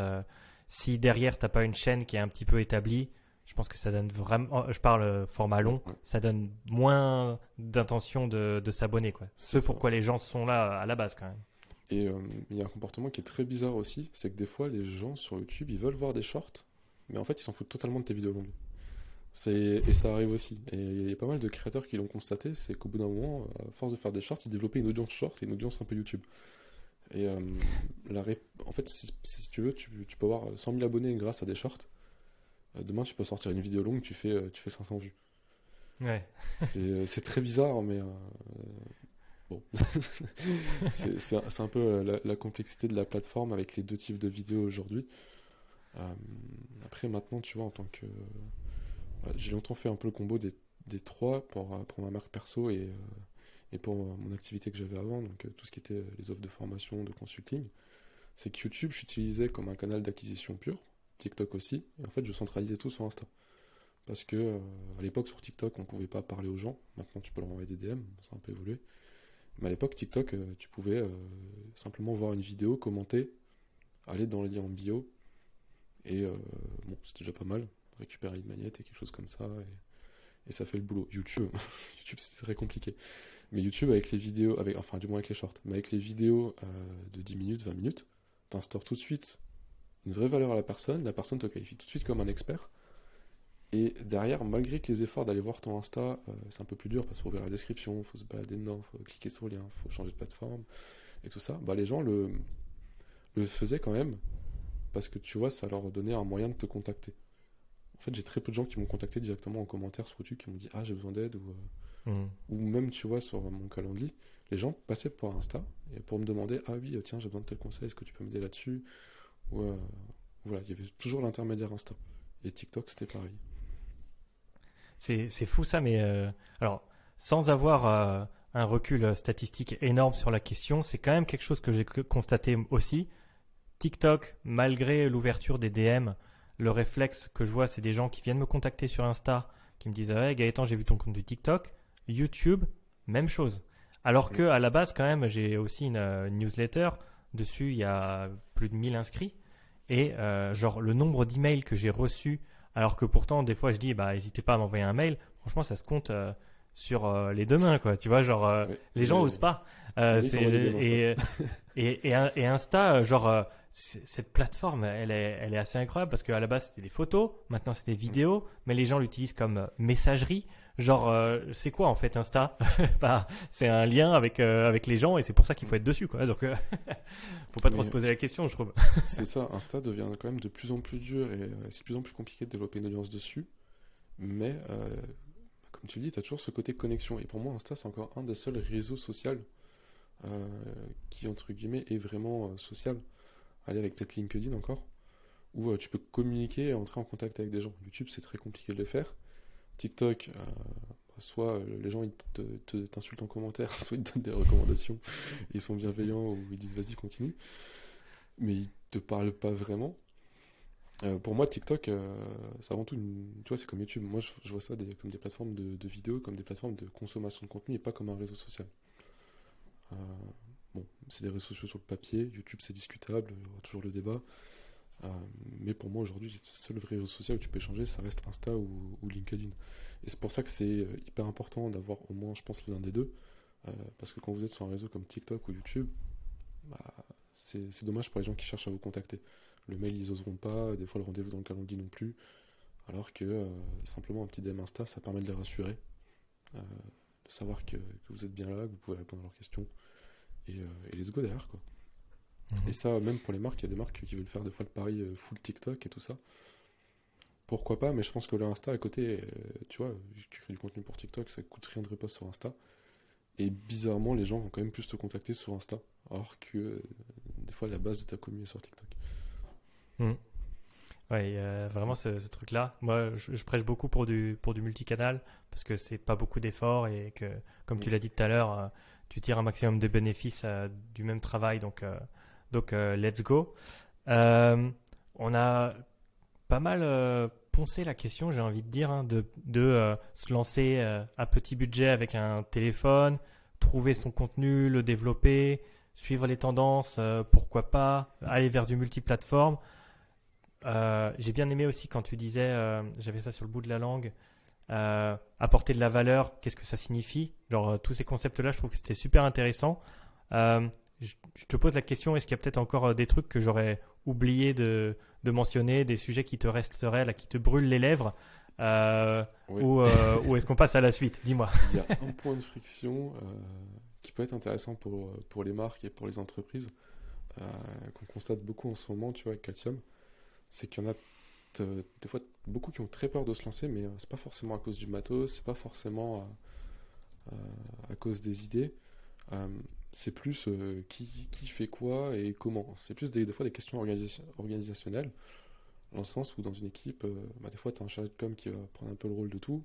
si derrière t'as pas une chaîne qui est un petit peu établie, je pense que ça donne vraiment. oh, Je parle format long, ça donne moins d'intention de, de s'abonner quoi. C'est pourquoi les gens sont là à la base quand même. Et il y a un comportement qui est très bizarre aussi, c'est que des fois, les gens sur YouTube, ils veulent voir des shorts, mais en fait, ils s'en foutent totalement de tes vidéos longues. Et ça arrive aussi. Et il y a pas mal de créateurs qui l'ont constaté, c'est qu'au bout d'un moment, à force de faire des shorts, ils développaient une audience short et une audience un peu YouTube. Et euh, la ré- en fait, si, si tu veux, tu, tu peux avoir 100 000 abonnés grâce à des shorts. Euh, demain, tu peux sortir une vidéo longue, tu fais, euh, tu fais 500 vues. Ouais. *laughs* C'est très bizarre, mais euh, bon. *laughs* c'est un- peu euh, la, la complexité de la plateforme avec les deux types de vidéos aujourd'hui. Euh, après, maintenant, tu vois, en tant que. J'ai longtemps fait un peu le combo des, des trois pour, euh, ma marque perso et, euh, et pour mon activité que j'avais avant, donc euh, tout ce qui était les offres de formation, de consulting. C'est que YouTube, j'utilisais comme un canal d'acquisition pur, TikTok aussi, et en fait, je centralisais tout sur Insta. Parce que à l'époque sur TikTok on pouvait pas parler aux gens, maintenant tu peux leur envoyer des DM, ça a un peu évolué. Mais à l'époque TikTok tu pouvais simplement voir une vidéo, commenter, aller dans le lien en bio, et bon c'était déjà pas mal, récupérer une magnette et quelque chose comme ça, et, ça fait le boulot. YouTube, *laughs* YouTube c'était très compliqué. Mais YouTube avec les vidéos, avec, enfin du moins avec les shorts, mais avec les vidéos euh, de 10 minutes, 20 minutes, t'instaures tout de suite une vraie valeur à la personne, la personne te qualifie tout de suite comme un expert. Et derrière, malgré que les efforts d'aller voir ton Insta, euh, c'est un peu plus dur parce qu'il faut ouvrir la description, faut se balader dedans, faut cliquer sur le lien, faut changer de plateforme et tout ça, bah, les gens le, le faisaient quand même parce que tu vois, ça leur donnait un moyen de te contacter. En fait, j'ai très peu de gens qui m'ont contacté directement en commentaire sur YouTube qui m'ont dit Ah, j'ai besoin d'aide ou, euh, Mhm. ou même, tu vois, sur mon calendrier, les gens passaient par Insta et pour me demander Ah oui, tiens, j'ai besoin de tel conseil, est-ce que tu peux m'aider là-dessus? Ou, euh, Voilà, il y avait toujours l'intermédiaire Insta. Et TikTok, c'était pareil. C'est c'est fou ça, mais euh, alors sans avoir euh, un recul statistique énorme sur la question, c'est quand même quelque chose que j'ai constaté aussi. TikTok, malgré l'ouverture des DM, le réflexe que je vois, c'est des gens qui viennent me contacter sur Insta, qui me disent Ouais, Gaëtan, j'ai vu ton compte du TikTok. YouTube, même chose. Alors que à la base, quand même, j'ai aussi une, euh, newsletter. Dessus, il y a plus de 1000 inscrits. Et euh, genre, le nombre d'emails que j'ai reçus, alors que pourtant, des fois, je dis Bah, n'hésitez pas à m'envoyer un mail. Franchement, ça se compte euh, sur euh, les deux mains, quoi. Tu vois, genre, les gens Mais- osent pas. Oui, et, et, et, et Insta, genre, cette plateforme, elle est, elle est assez incroyable parce qu'à la base, c'était des photos, maintenant, c'est des vidéos, mais les gens l'utilisent comme euh, messagerie. Genre, euh, c'est quoi en fait Insta? *laughs* Bah, C'est un lien avec, euh, avec les gens et c'est pour ça qu'il faut être dessus, quoi. Donc, euh, *laughs* faut pas trop se poser la question, je trouve. C'est ça, Insta devient quand même de plus en plus dur et c'est de plus en plus compliqué de développer une audience dessus. Mais comme tu le dis, tu as toujours ce côté connexion. Et pour moi, Insta, c'est encore un des seuls réseaux sociaux qui, entre guillemets, est vraiment social. Aller avec peut-être LinkedIn encore, où euh, tu peux communiquer et entrer en contact avec des gens. YouTube, c'est très compliqué de le faire. TikTok, euh, soit euh, les gens ils te- te- t'insultent en commentaire, *laughs* soit ils te donnent des recommandations, ils sont bienveillants, ou ils disent vas-y, continue. Mais ils te parlent pas vraiment. Pour moi, TikTok, c'est avant tout. Tu vois, c'est comme YouTube. Moi, je, vois ça comme des plateformes de, vidéos, comme des plateformes de consommation de contenu, et pas comme un réseau social. Bon, c'est des réseaux sociaux sur le papier. YouTube, c'est discutable, il y aura toujours le débat. Euh, mais pour moi, aujourd'hui, le seul vrai réseau social où tu peux échanger, ça reste Insta ou, LinkedIn. Et c'est pour ça que c'est euh, hyper important d'avoir au moins, je pense, l'un des deux. Euh, parce que quand vous êtes sur un réseau comme TikTok ou YouTube, bah, c'est dommage pour les gens qui cherchent à vous contacter. Le mail, ils oseront pas, des fois le rendez-vous dans le calendrier non plus. Alors que simplement un petit DM Insta, ça permet de les rassurer, de savoir que vous êtes bien là, que vous pouvez répondre à leurs questions. Et, euh, et let's go derrière, quoi. Et ça, même pour les marques, il y a des marques qui veulent faire des fois le pari euh, full TikTok et tout ça. Pourquoi pas, mais je pense que le Insta à côté, euh, tu vois, tu crées du contenu pour TikTok, ça coûte rien de repost sur Insta. Et bizarrement, les gens vont quand même plus te contacter sur Insta, alors que euh, des fois la base de ta commune est sur TikTok. Ouais, euh, vraiment ce, ce truc-là. Moi, je, je prêche beaucoup pour du, pour du multicanal parce que c'est pas beaucoup d'efforts et que, comme tu Mm. l'as dit tout à l'heure, tu tires un maximum de bénéfices euh, du même travail. Donc, euh, donc euh, let's go. On a pas mal poncé la question, j'ai envie de dire, hein, de, de se lancer à petit budget avec un téléphone, trouver son contenu, le développer, suivre les tendances, pourquoi pas, aller vers du multiplateforme. J'ai bien aimé aussi quand tu disais, j'avais ça sur le bout de la langue, euh, apporter de la valeur, qu'est-ce que ça signifie? Genre, euh, tous ces concepts-là, je trouve que c'était super intéressant. Euh, je, je te pose la question, est-ce qu'il y a peut-être encore des trucs que j'aurais oublié de, de mentionner, des sujets qui te resteraient, là, qui te brûlent les lèvres? Euh, Ouais. Ou, ou est-ce qu'on passe à la suite? Dis-moi. *laughs* Il y a un point de friction qui peut être intéressant pour, pour les marques et pour les entreprises, qu'on constate beaucoup en ce moment, tu vois, avec Calcium, c'est qu'il y en a des fois beaucoup qui ont très peur de se lancer, mais euh, c'est pas forcément à cause du matos, c'est pas forcément euh, euh, à cause des idées. C'est plus qui, qui fait quoi et comment. C'est plus des, des fois des questions organisa- organisationnelles, dans le sens où dans une équipe, bah, des fois tu as un chargé de com qui va prendre un peu le rôle de tout.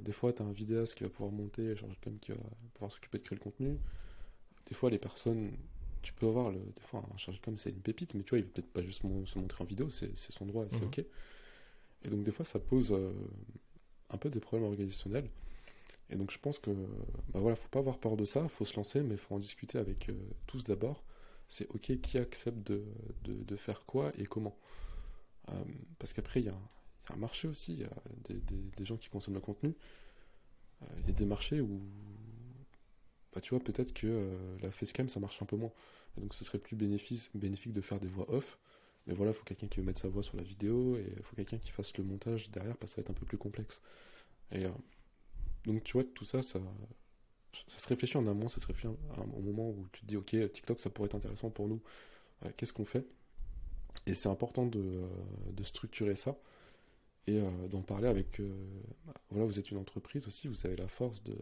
Des fois, tu as un vidéaste qui va pouvoir monter, un chargé de com qui va pouvoir s'occuper de créer le contenu. Des fois, les personnes, tu peux avoir, le, des fois, un chargé de com, c'est une pépite, mais tu vois, il veut peut-être pas juste mon- se montrer en vidéo, c'est son droit et c'est Mhm. ok. Et donc, des fois, ça pose euh, un peu des problèmes organisationnels. Et donc, je pense que, bah voilà, faut pas avoir peur de ça, faut se lancer, mais faut en discuter avec euh, tous d'abord. C'est ok qui accepte de, de, de faire quoi et comment. Euh, parce qu'après, il y a, un- il y a un marché aussi, il y a des, des- des gens qui consomment le contenu. Il y a des marchés où, bah, tu vois, peut-être que euh, la facecam, ça marche un peu moins. Et donc, ce serait plus bénéfice, bénéfique de faire des voix off Mais voilà, il faut quelqu'un qui veut mettre sa voix sur la vidéo et il faut quelqu'un qui fasse le montage derrière parce que ça va être un peu plus complexe. Et donc, tu vois, tout ça, ça, ça se réfléchit en amont, ça se réfléchit un moment où tu te dis, ok, TikTok, ça pourrait être intéressant pour nous. Qu'est-ce qu'on fait? Et c'est important de, de, structurer ça et d'en parler avec. Bah, voilà, vous êtes une entreprise aussi, vous avez la force de,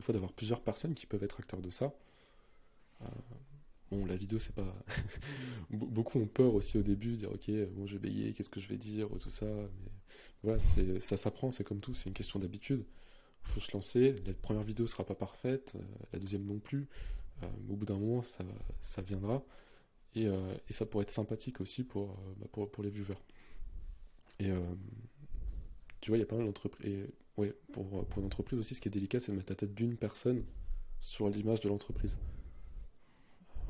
des fois d'avoir plusieurs personnes qui peuvent être acteurs de ça. Euh, bon, la vidéo, c'est pas. *laughs* Beaucoup ont peur aussi au début, dire ok, bon, je vais bailler, qu'est-ce que je vais dire, tout ça. Mais voilà, ça s'apprend, c'est comme tout, c'est une question d'habitude. Il faut se lancer. La première vidéo sera pas parfaite, euh, la deuxième non plus. Euh, mais au bout d'un moment, ça, viendra. Et, ça pourrait être sympathique aussi pour, bah, pour, les viewers. Et tu vois, il y a pas mal d'entreprises. Oui, pour, pour une entreprise aussi, ce qui est délicat, c'est de mettre la tête d'une personne sur l'image de l'entreprise.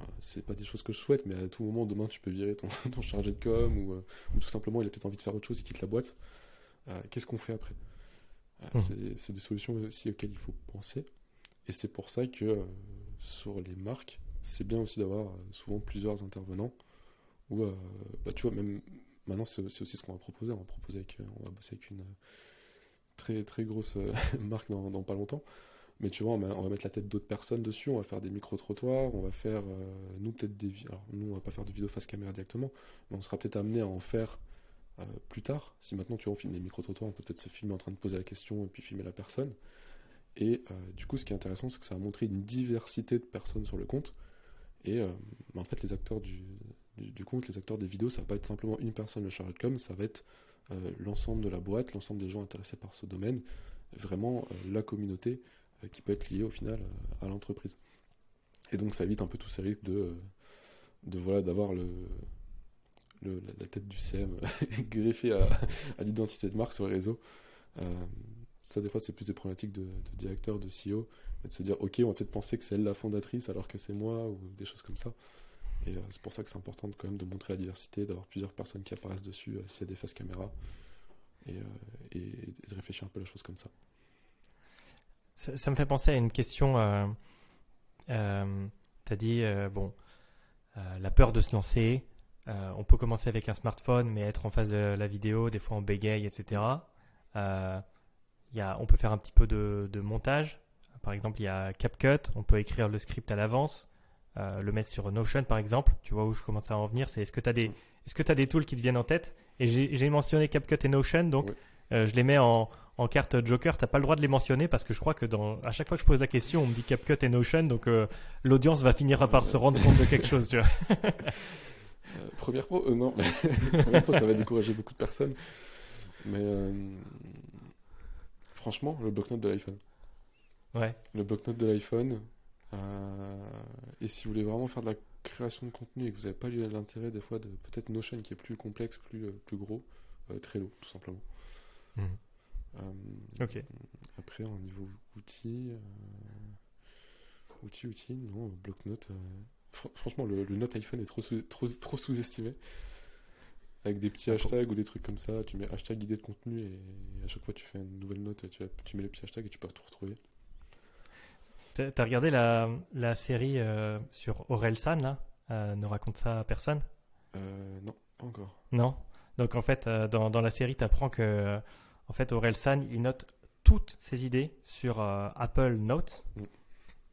Euh, c'est pas des choses que je souhaite, mais à tout moment, demain, tu peux virer ton, *laughs* ton chargé de com ou, euh, ou, tout simplement, il a peut-être envie de faire autre chose, il quitte la boîte. Euh, qu'est-ce qu'on fait après? Mmh. C'est des solutions aussi auxquelles il faut penser. Et c'est pour ça que sur les marques, c'est bien aussi d'avoir souvent plusieurs intervenants. Ou, bah, tu vois, même maintenant, c'est aussi ce qu'on va proposer. On va, proposer avec, on va bosser avec une très, très grosse euh, *laughs* marque dans, pas longtemps. Mais tu vois, on va, mettre la tête d'autres personnes dessus, on va faire des micro-trottoirs, on va faire, euh, nous peut-être des... Alors nous, on va pas faire de vidéo face caméra directement, mais on sera peut-être amené à en faire euh, plus tard. Si maintenant, tu vois, on filme des micro-trottoirs, on peut peut-être se filmer en train de poser la question et puis filmer la personne. Et du coup, ce qui est intéressant, c'est que ça a montré une diversité de personnes sur le compte. Et en fait, les acteurs du, compte, les acteurs des vidéos, ça va pas être simplement une personne le chargé de com, ça va être l'ensemble de la boîte, l'ensemble des gens intéressés par ce domaine, vraiment euh, la communauté euh, qui peut être liée au final à l'entreprise. Et donc ça évite un peu tous ces risques de, de voilà d'avoir le, la tête du CM *laughs* greffée à, l'identité de marque sur les réseaux. ça, des fois, c'est plus des problématiques de, de, directeur, de CEO, de se dire, ok, on va peut-être penser que c'est elle la fondatrice alors que c'est moi, ou des choses comme ça. Euh, c'est pour ça que c'est important de, quand même de montrer la diversité, d'avoir plusieurs personnes qui apparaissent dessus euh, s'il y a des faces caméra, et, euh, et, de réfléchir un peu à la chose comme ça. Ça, me fait penser à une question. tu as dit, bon, la peur de se lancer. on peut commencer avec un smartphone, mais être en face de la vidéo, des fois on bégaye, etc. Y a, on peut faire un petit peu de montage. Par exemple, il y a CapCut, on peut écrire le script à l'avance. Euh, le mettre sur Notion par exemple, tu vois où je commence à en venir, c'est est-ce que tu as des est-ce que tu as des tools qui te viennent en tête? Et j'ai mentionné CapCut et Notion, donc euh, je les mets en, en carte Joker. T'as pas le droit de les mentionner parce que je crois que dans, à chaque fois que je pose la question, on me dit CapCut et Notion, donc euh, l'audience va finir par se rendre compte de quelque chose, tu vois. *laughs* première pro, non, *laughs* première pro, ça va décourager beaucoup de personnes. Mais franchement, le bloc-notes de l'iPhone. Ouais. Le bloc-notes de l'iPhone, et si vous voulez vraiment faire de la création de contenu et que vous n'avez pas l'intérêt des fois de peut-être Notion qui est plus complexe, plus, euh, plus gros, euh, Trello tout simplement. Mhm. ok. Après, au niveau outils, outils, outils, non, bloc-notes. franchement, le, note iPhone est trop, trop, trop sous-estimé avec des petits hashtags ou des trucs comme ça. Tu mets hashtag idée de contenu et à chaque fois tu fais une nouvelle note, tu, tu mets les petits hashtags et tu peux tout retrouver. T'as regardé la, la série euh, sur Aurel San, là? Euh, Ne raconte ça à personne? Euh, Non, pas encore. Non? Donc en fait, dans, dans la série, tu apprends que en fait, Aurel San, il note toutes ses idées sur Apple Notes. Mm.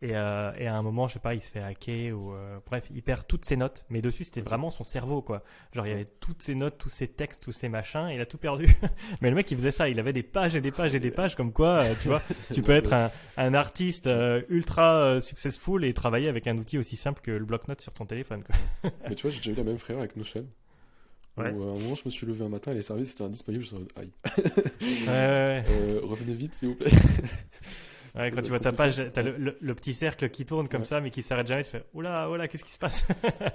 Euh, et, à un moment, je sais pas, il se fait hacker ou euh, bref, il perd toutes ses notes. Mais dessus, c'était vraiment son cerveau, quoi. Genre, il y avait toutes ses notes, tous ses textes, tous ses machins, et il a tout perdu. *laughs* mais le mec, il faisait ça. Il avait des pages et des pages et des pages, comme quoi, euh, tu vois, *laughs* tu peux être un, un artiste ultra successful et travailler avec un outil aussi simple que le bloc-notes sur ton téléphone. Quoi. *laughs* mais tu vois, j'ai déjà eu la même frère avec Notion. Ouais. Où, à un moment, je me suis levé un matin et les services étaient indisponibles. Je me suis dit, aïe. ouais, ouais. revenez vite, s'il vous plaît. Ouais, quand tu vois ta page, t'as le, le, petit cercle qui tourne comme ça, mais qui s'arrête jamais. Tu fais Oula, oula, qu'est-ce qui se passe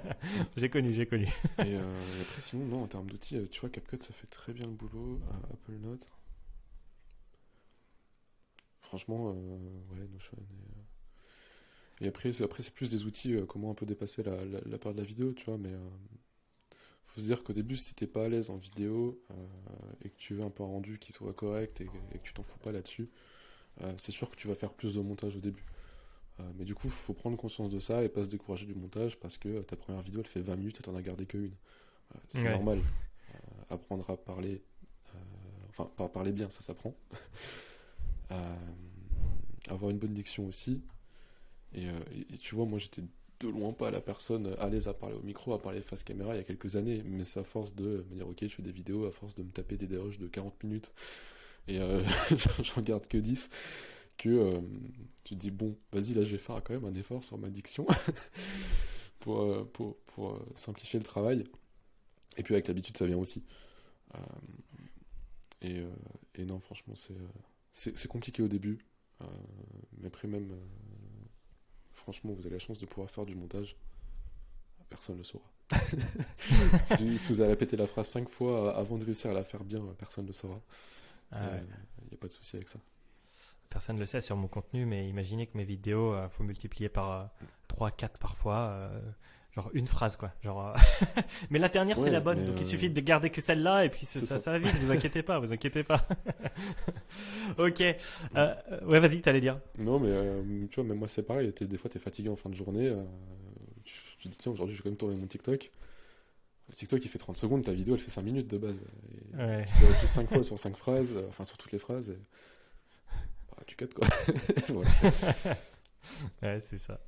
*laughs* J'ai connu, j'ai connu. et, euh, après, sinon, non, en termes d'outils, euh, tu vois, CapCut, ça fait très bien le boulot. à Apple Note. Franchement, euh, ouais, Notion. Et, et après, c'est, après, c'est plus des outils, comment on peut dépasser la, la, part de la vidéo, tu vois, mais faut se dire qu'au début, si t'es pas à l'aise en vidéo et que tu veux un peu un rendu qui soit correct et, et que tu t'en fous pas là-dessus, euh, c'est sûr que tu vas faire plus de montage au début. Euh, mais du coup, il faut prendre conscience de ça et pas se décourager du montage parce que ta première vidéo elle fait 20 minutes et t'en as gardé que une. Euh, c'est Ouais. normal. *laughs* Apprendre à parler, enfin, pas à parler bien, ça s'apprend. *laughs* Avoir une bonne diction aussi. Et, et- et tu vois, moi j'étais de loin pas la personne à l'aise à parler au micro, à parler face caméra il y a quelques années. Mais c'est à force de me dire, ok, je fais des vidéos, à force de me taper des déroges de 40 minutes et euh, *laughs* j'en garde que 10, que euh, tu te dis, bon, vas-y, là je vais faire quand même un effort sur ma diction *laughs* pour, euh, pour, pour euh, simplifier le travail. Et puis avec l'habitude, ça vient aussi. Et, et non, franchement, c'est compliqué au début. Mais après, même, franchement, vous avez la chance de pouvoir faire du montage. Personne ne le saura. *laughs* si, si vous avez répété la phrase cinq fois avant de réussir à la faire bien, personne ne le saura. Il Ah ouais. n'y a pas de souci avec ça. Personne ne le sait sur mon contenu, mais imaginez que mes vidéos, euh, faut multiplier par 3, 4 parfois. euh, genre une phrase, quoi. Genre, euh, *laughs* mais la dernière, c'est la bonne, donc il euh, suffit de garder que celle-là, et puis ça, ça, va vite, vous inquiétez pas, vous inquiétez pas. *laughs* ok. Euh, euh, ouais, vas-y, t'allais dire. Non, mais euh, tu vois, même moi, c'est pareil. Des fois, tu es fatigué en fin de journée. euh, tu, tu te dis, tiens, aujourd'hui, je vais quand même tourner mon TikTok. Le TikTok, il fait 30 secondes. Ta vidéo, elle fait 5 minutes de base. Et Ouais. Tu t'es repris 5 fois sur 5 phrases, euh, enfin, sur toutes les phrases. Et... Bah, tu cut, quoi. *laughs* voilà. *laughs* Ouais, c'est ça.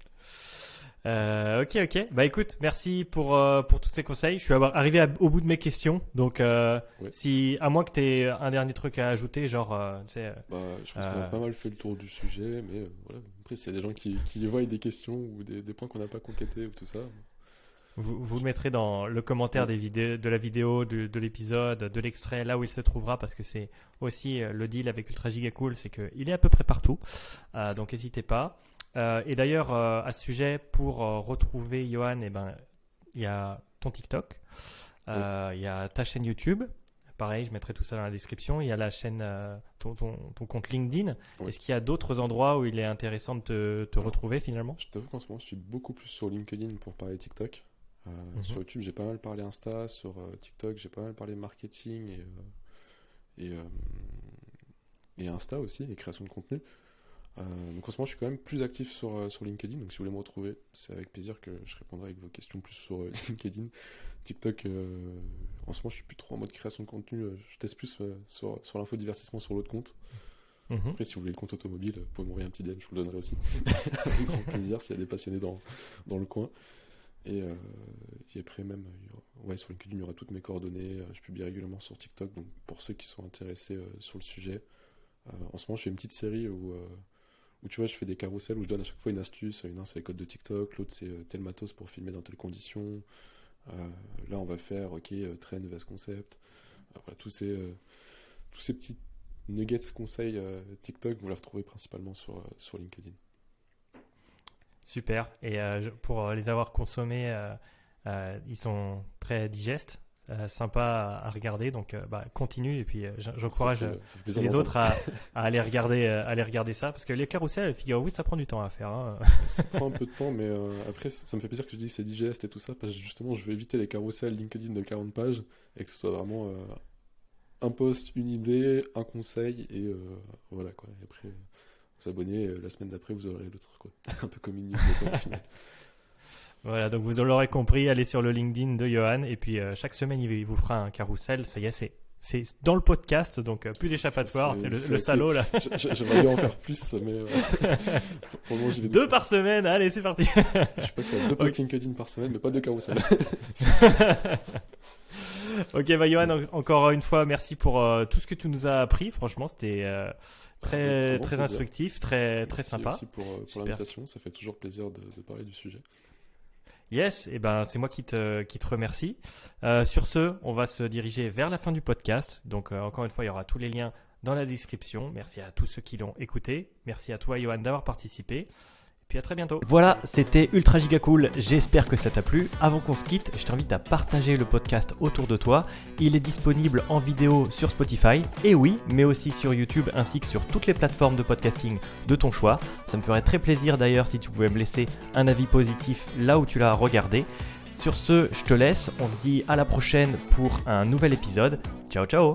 Euh, ok, ok. Bah écoute, merci pour, euh, pour tous ces conseils. Je suis arrivé à- au bout de mes questions. Donc, euh, Ouais. si, à moins que tu aies un dernier truc à ajouter, genre, tu sais, Bah, je pense qu'on a pas mal fait le tour du sujet, mais voilà. Après, s'il y a des gens qui, qui voient des questions ou des, des points qu'on n'a pas complétés ou tout ça, vous, vous le mettrez dans le commentaire des vidéos, de la vidéo, de, de l'épisode, de l'extrait, là où il se trouvera, parce que c'est aussi euh, le deal avec Ultra Giga Cool, c'est qu'il est à peu près partout. Euh, donc n'hésitez pas. Euh, et d'ailleurs, euh, à ce sujet, pour retrouver Johan, eh ben, il y a ton TikTok, il y a ta chaîne YouTube. Pareil, je mettrai tout ça dans la description. Il y a la chaîne, ton, ton, ton compte LinkedIn. Oui. Est-ce qu'il y a d'autres endroits où il est intéressant de te, te retrouver finalement? Je t'avoue qu'en ce moment, je suis beaucoup plus sur LinkedIn pour parler TikTok. Euh, Mhm. Sur YouTube, j'ai pas mal parlé Insta. Sur euh, TikTok, j'ai pas mal parlé marketing et, euh, et, et Insta aussi, et création de contenu. Donc en ce moment, je suis quand même plus actif sur, sur LinkedIn. Donc si vous voulez me retrouver, c'est avec plaisir que je répondrai avec vos questions plus sur *laughs* LinkedIn. TikTok, en ce moment, je suis plus trop en mode création de contenu. Je teste plus sur, sur l'info divertissement sur l'autre compte. Mhm. Après, si vous voulez le compte automobile, vous pouvez m'envoyer un petit DM, je vous le donnerai aussi. *laughs* Avec grand plaisir s'il y a des passionnés dans, dans le coin. Et, euh, et après, même, ouais, sur LinkedIn, il y aura toutes mes coordonnées. euh, Je publie régulièrement sur TikTok. Donc, pour ceux qui sont intéressés euh, sur le sujet, euh, en ce moment, je fais une petite série où, où tu vois, je fais des carousels où je donne à chaque fois une astuce. Une, c'est les codes de TikTok, l'autre, c'est tel matos pour filmer dans telles conditions. Euh, là, on va faire, ok, trend vs concept. Voilà, tous ces, tous ces petits nuggets conseils TikTok, vous les retrouvez principalement sur, sur LinkedIn. Super. Et euh, pour euh, les avoir consommés, euh, ils sont très digestes, sympas à, regarder. Donc, bah, continue. Et puis, j'en- j'encourage les autres à, à aller regarder, à aller regarder ça, parce que les carousels, figure oui, ça prend du temps à faire. hein. Ça prend un peu de temps, mais après, ça me fait plaisir que tu dis que c'est digeste et tout ça, parce que justement, je veux éviter les carousels LinkedIn de 40 pages et que ce soit vraiment un post, une idée, un conseil et voilà quoi. Et après, vous abonnez, euh, la semaine d'après, vous aurez l'autre *laughs* un peu comme une newsletter au final. Voilà, donc vous l'aurez compris, allez sur le LinkedIn de Johan, et puis euh, chaque semaine, il vous fera un carrousel. Ça y est, c'est. C'est dans le podcast, donc euh, plus d'échappatoire. Le, le salaud là. J'aimerais bien en faire plus, mais euh, *laughs* pour le moment, vais Deux par semaine, allez, c'est parti. Je passe à deux posts *laughs* LinkedIn par semaine, mais pas de carousel. *laughs* ok, bah Johan, en- encore une fois, merci pour euh, tout ce que tu nous as appris. Franchement, c'était euh, très, très plaisir. instructif, très, très Merci sympa. aussi pour, euh, pour l'invitation, ça fait toujours plaisir de, de parler du sujet. Yes, et ben c'est moi qui te, qui te remercie. Euh, sur ce, on va se diriger vers la fin du podcast. Donc encore une fois, il y aura tous les liens dans la description. Merci à tous ceux qui l'ont écouté. Merci à toi, Johan, d'avoir participé. Voilà, c'était ultra giga cool. J'espère que ça t'a plu. Avant qu'on se quitte, je t'invite à partager le podcast autour de toi. Il est disponible en vidéo sur Spotify, et oui, mais aussi sur YouTube ainsi que sur toutes les plateformes de podcasting de ton choix. Ça me ferait très plaisir d'ailleurs si tu pouvais me laisser un avis positif là où tu l'as regardé. Sur ce, je te laisse. On se dit à la prochaine pour un nouvel épisode. Ciao ciao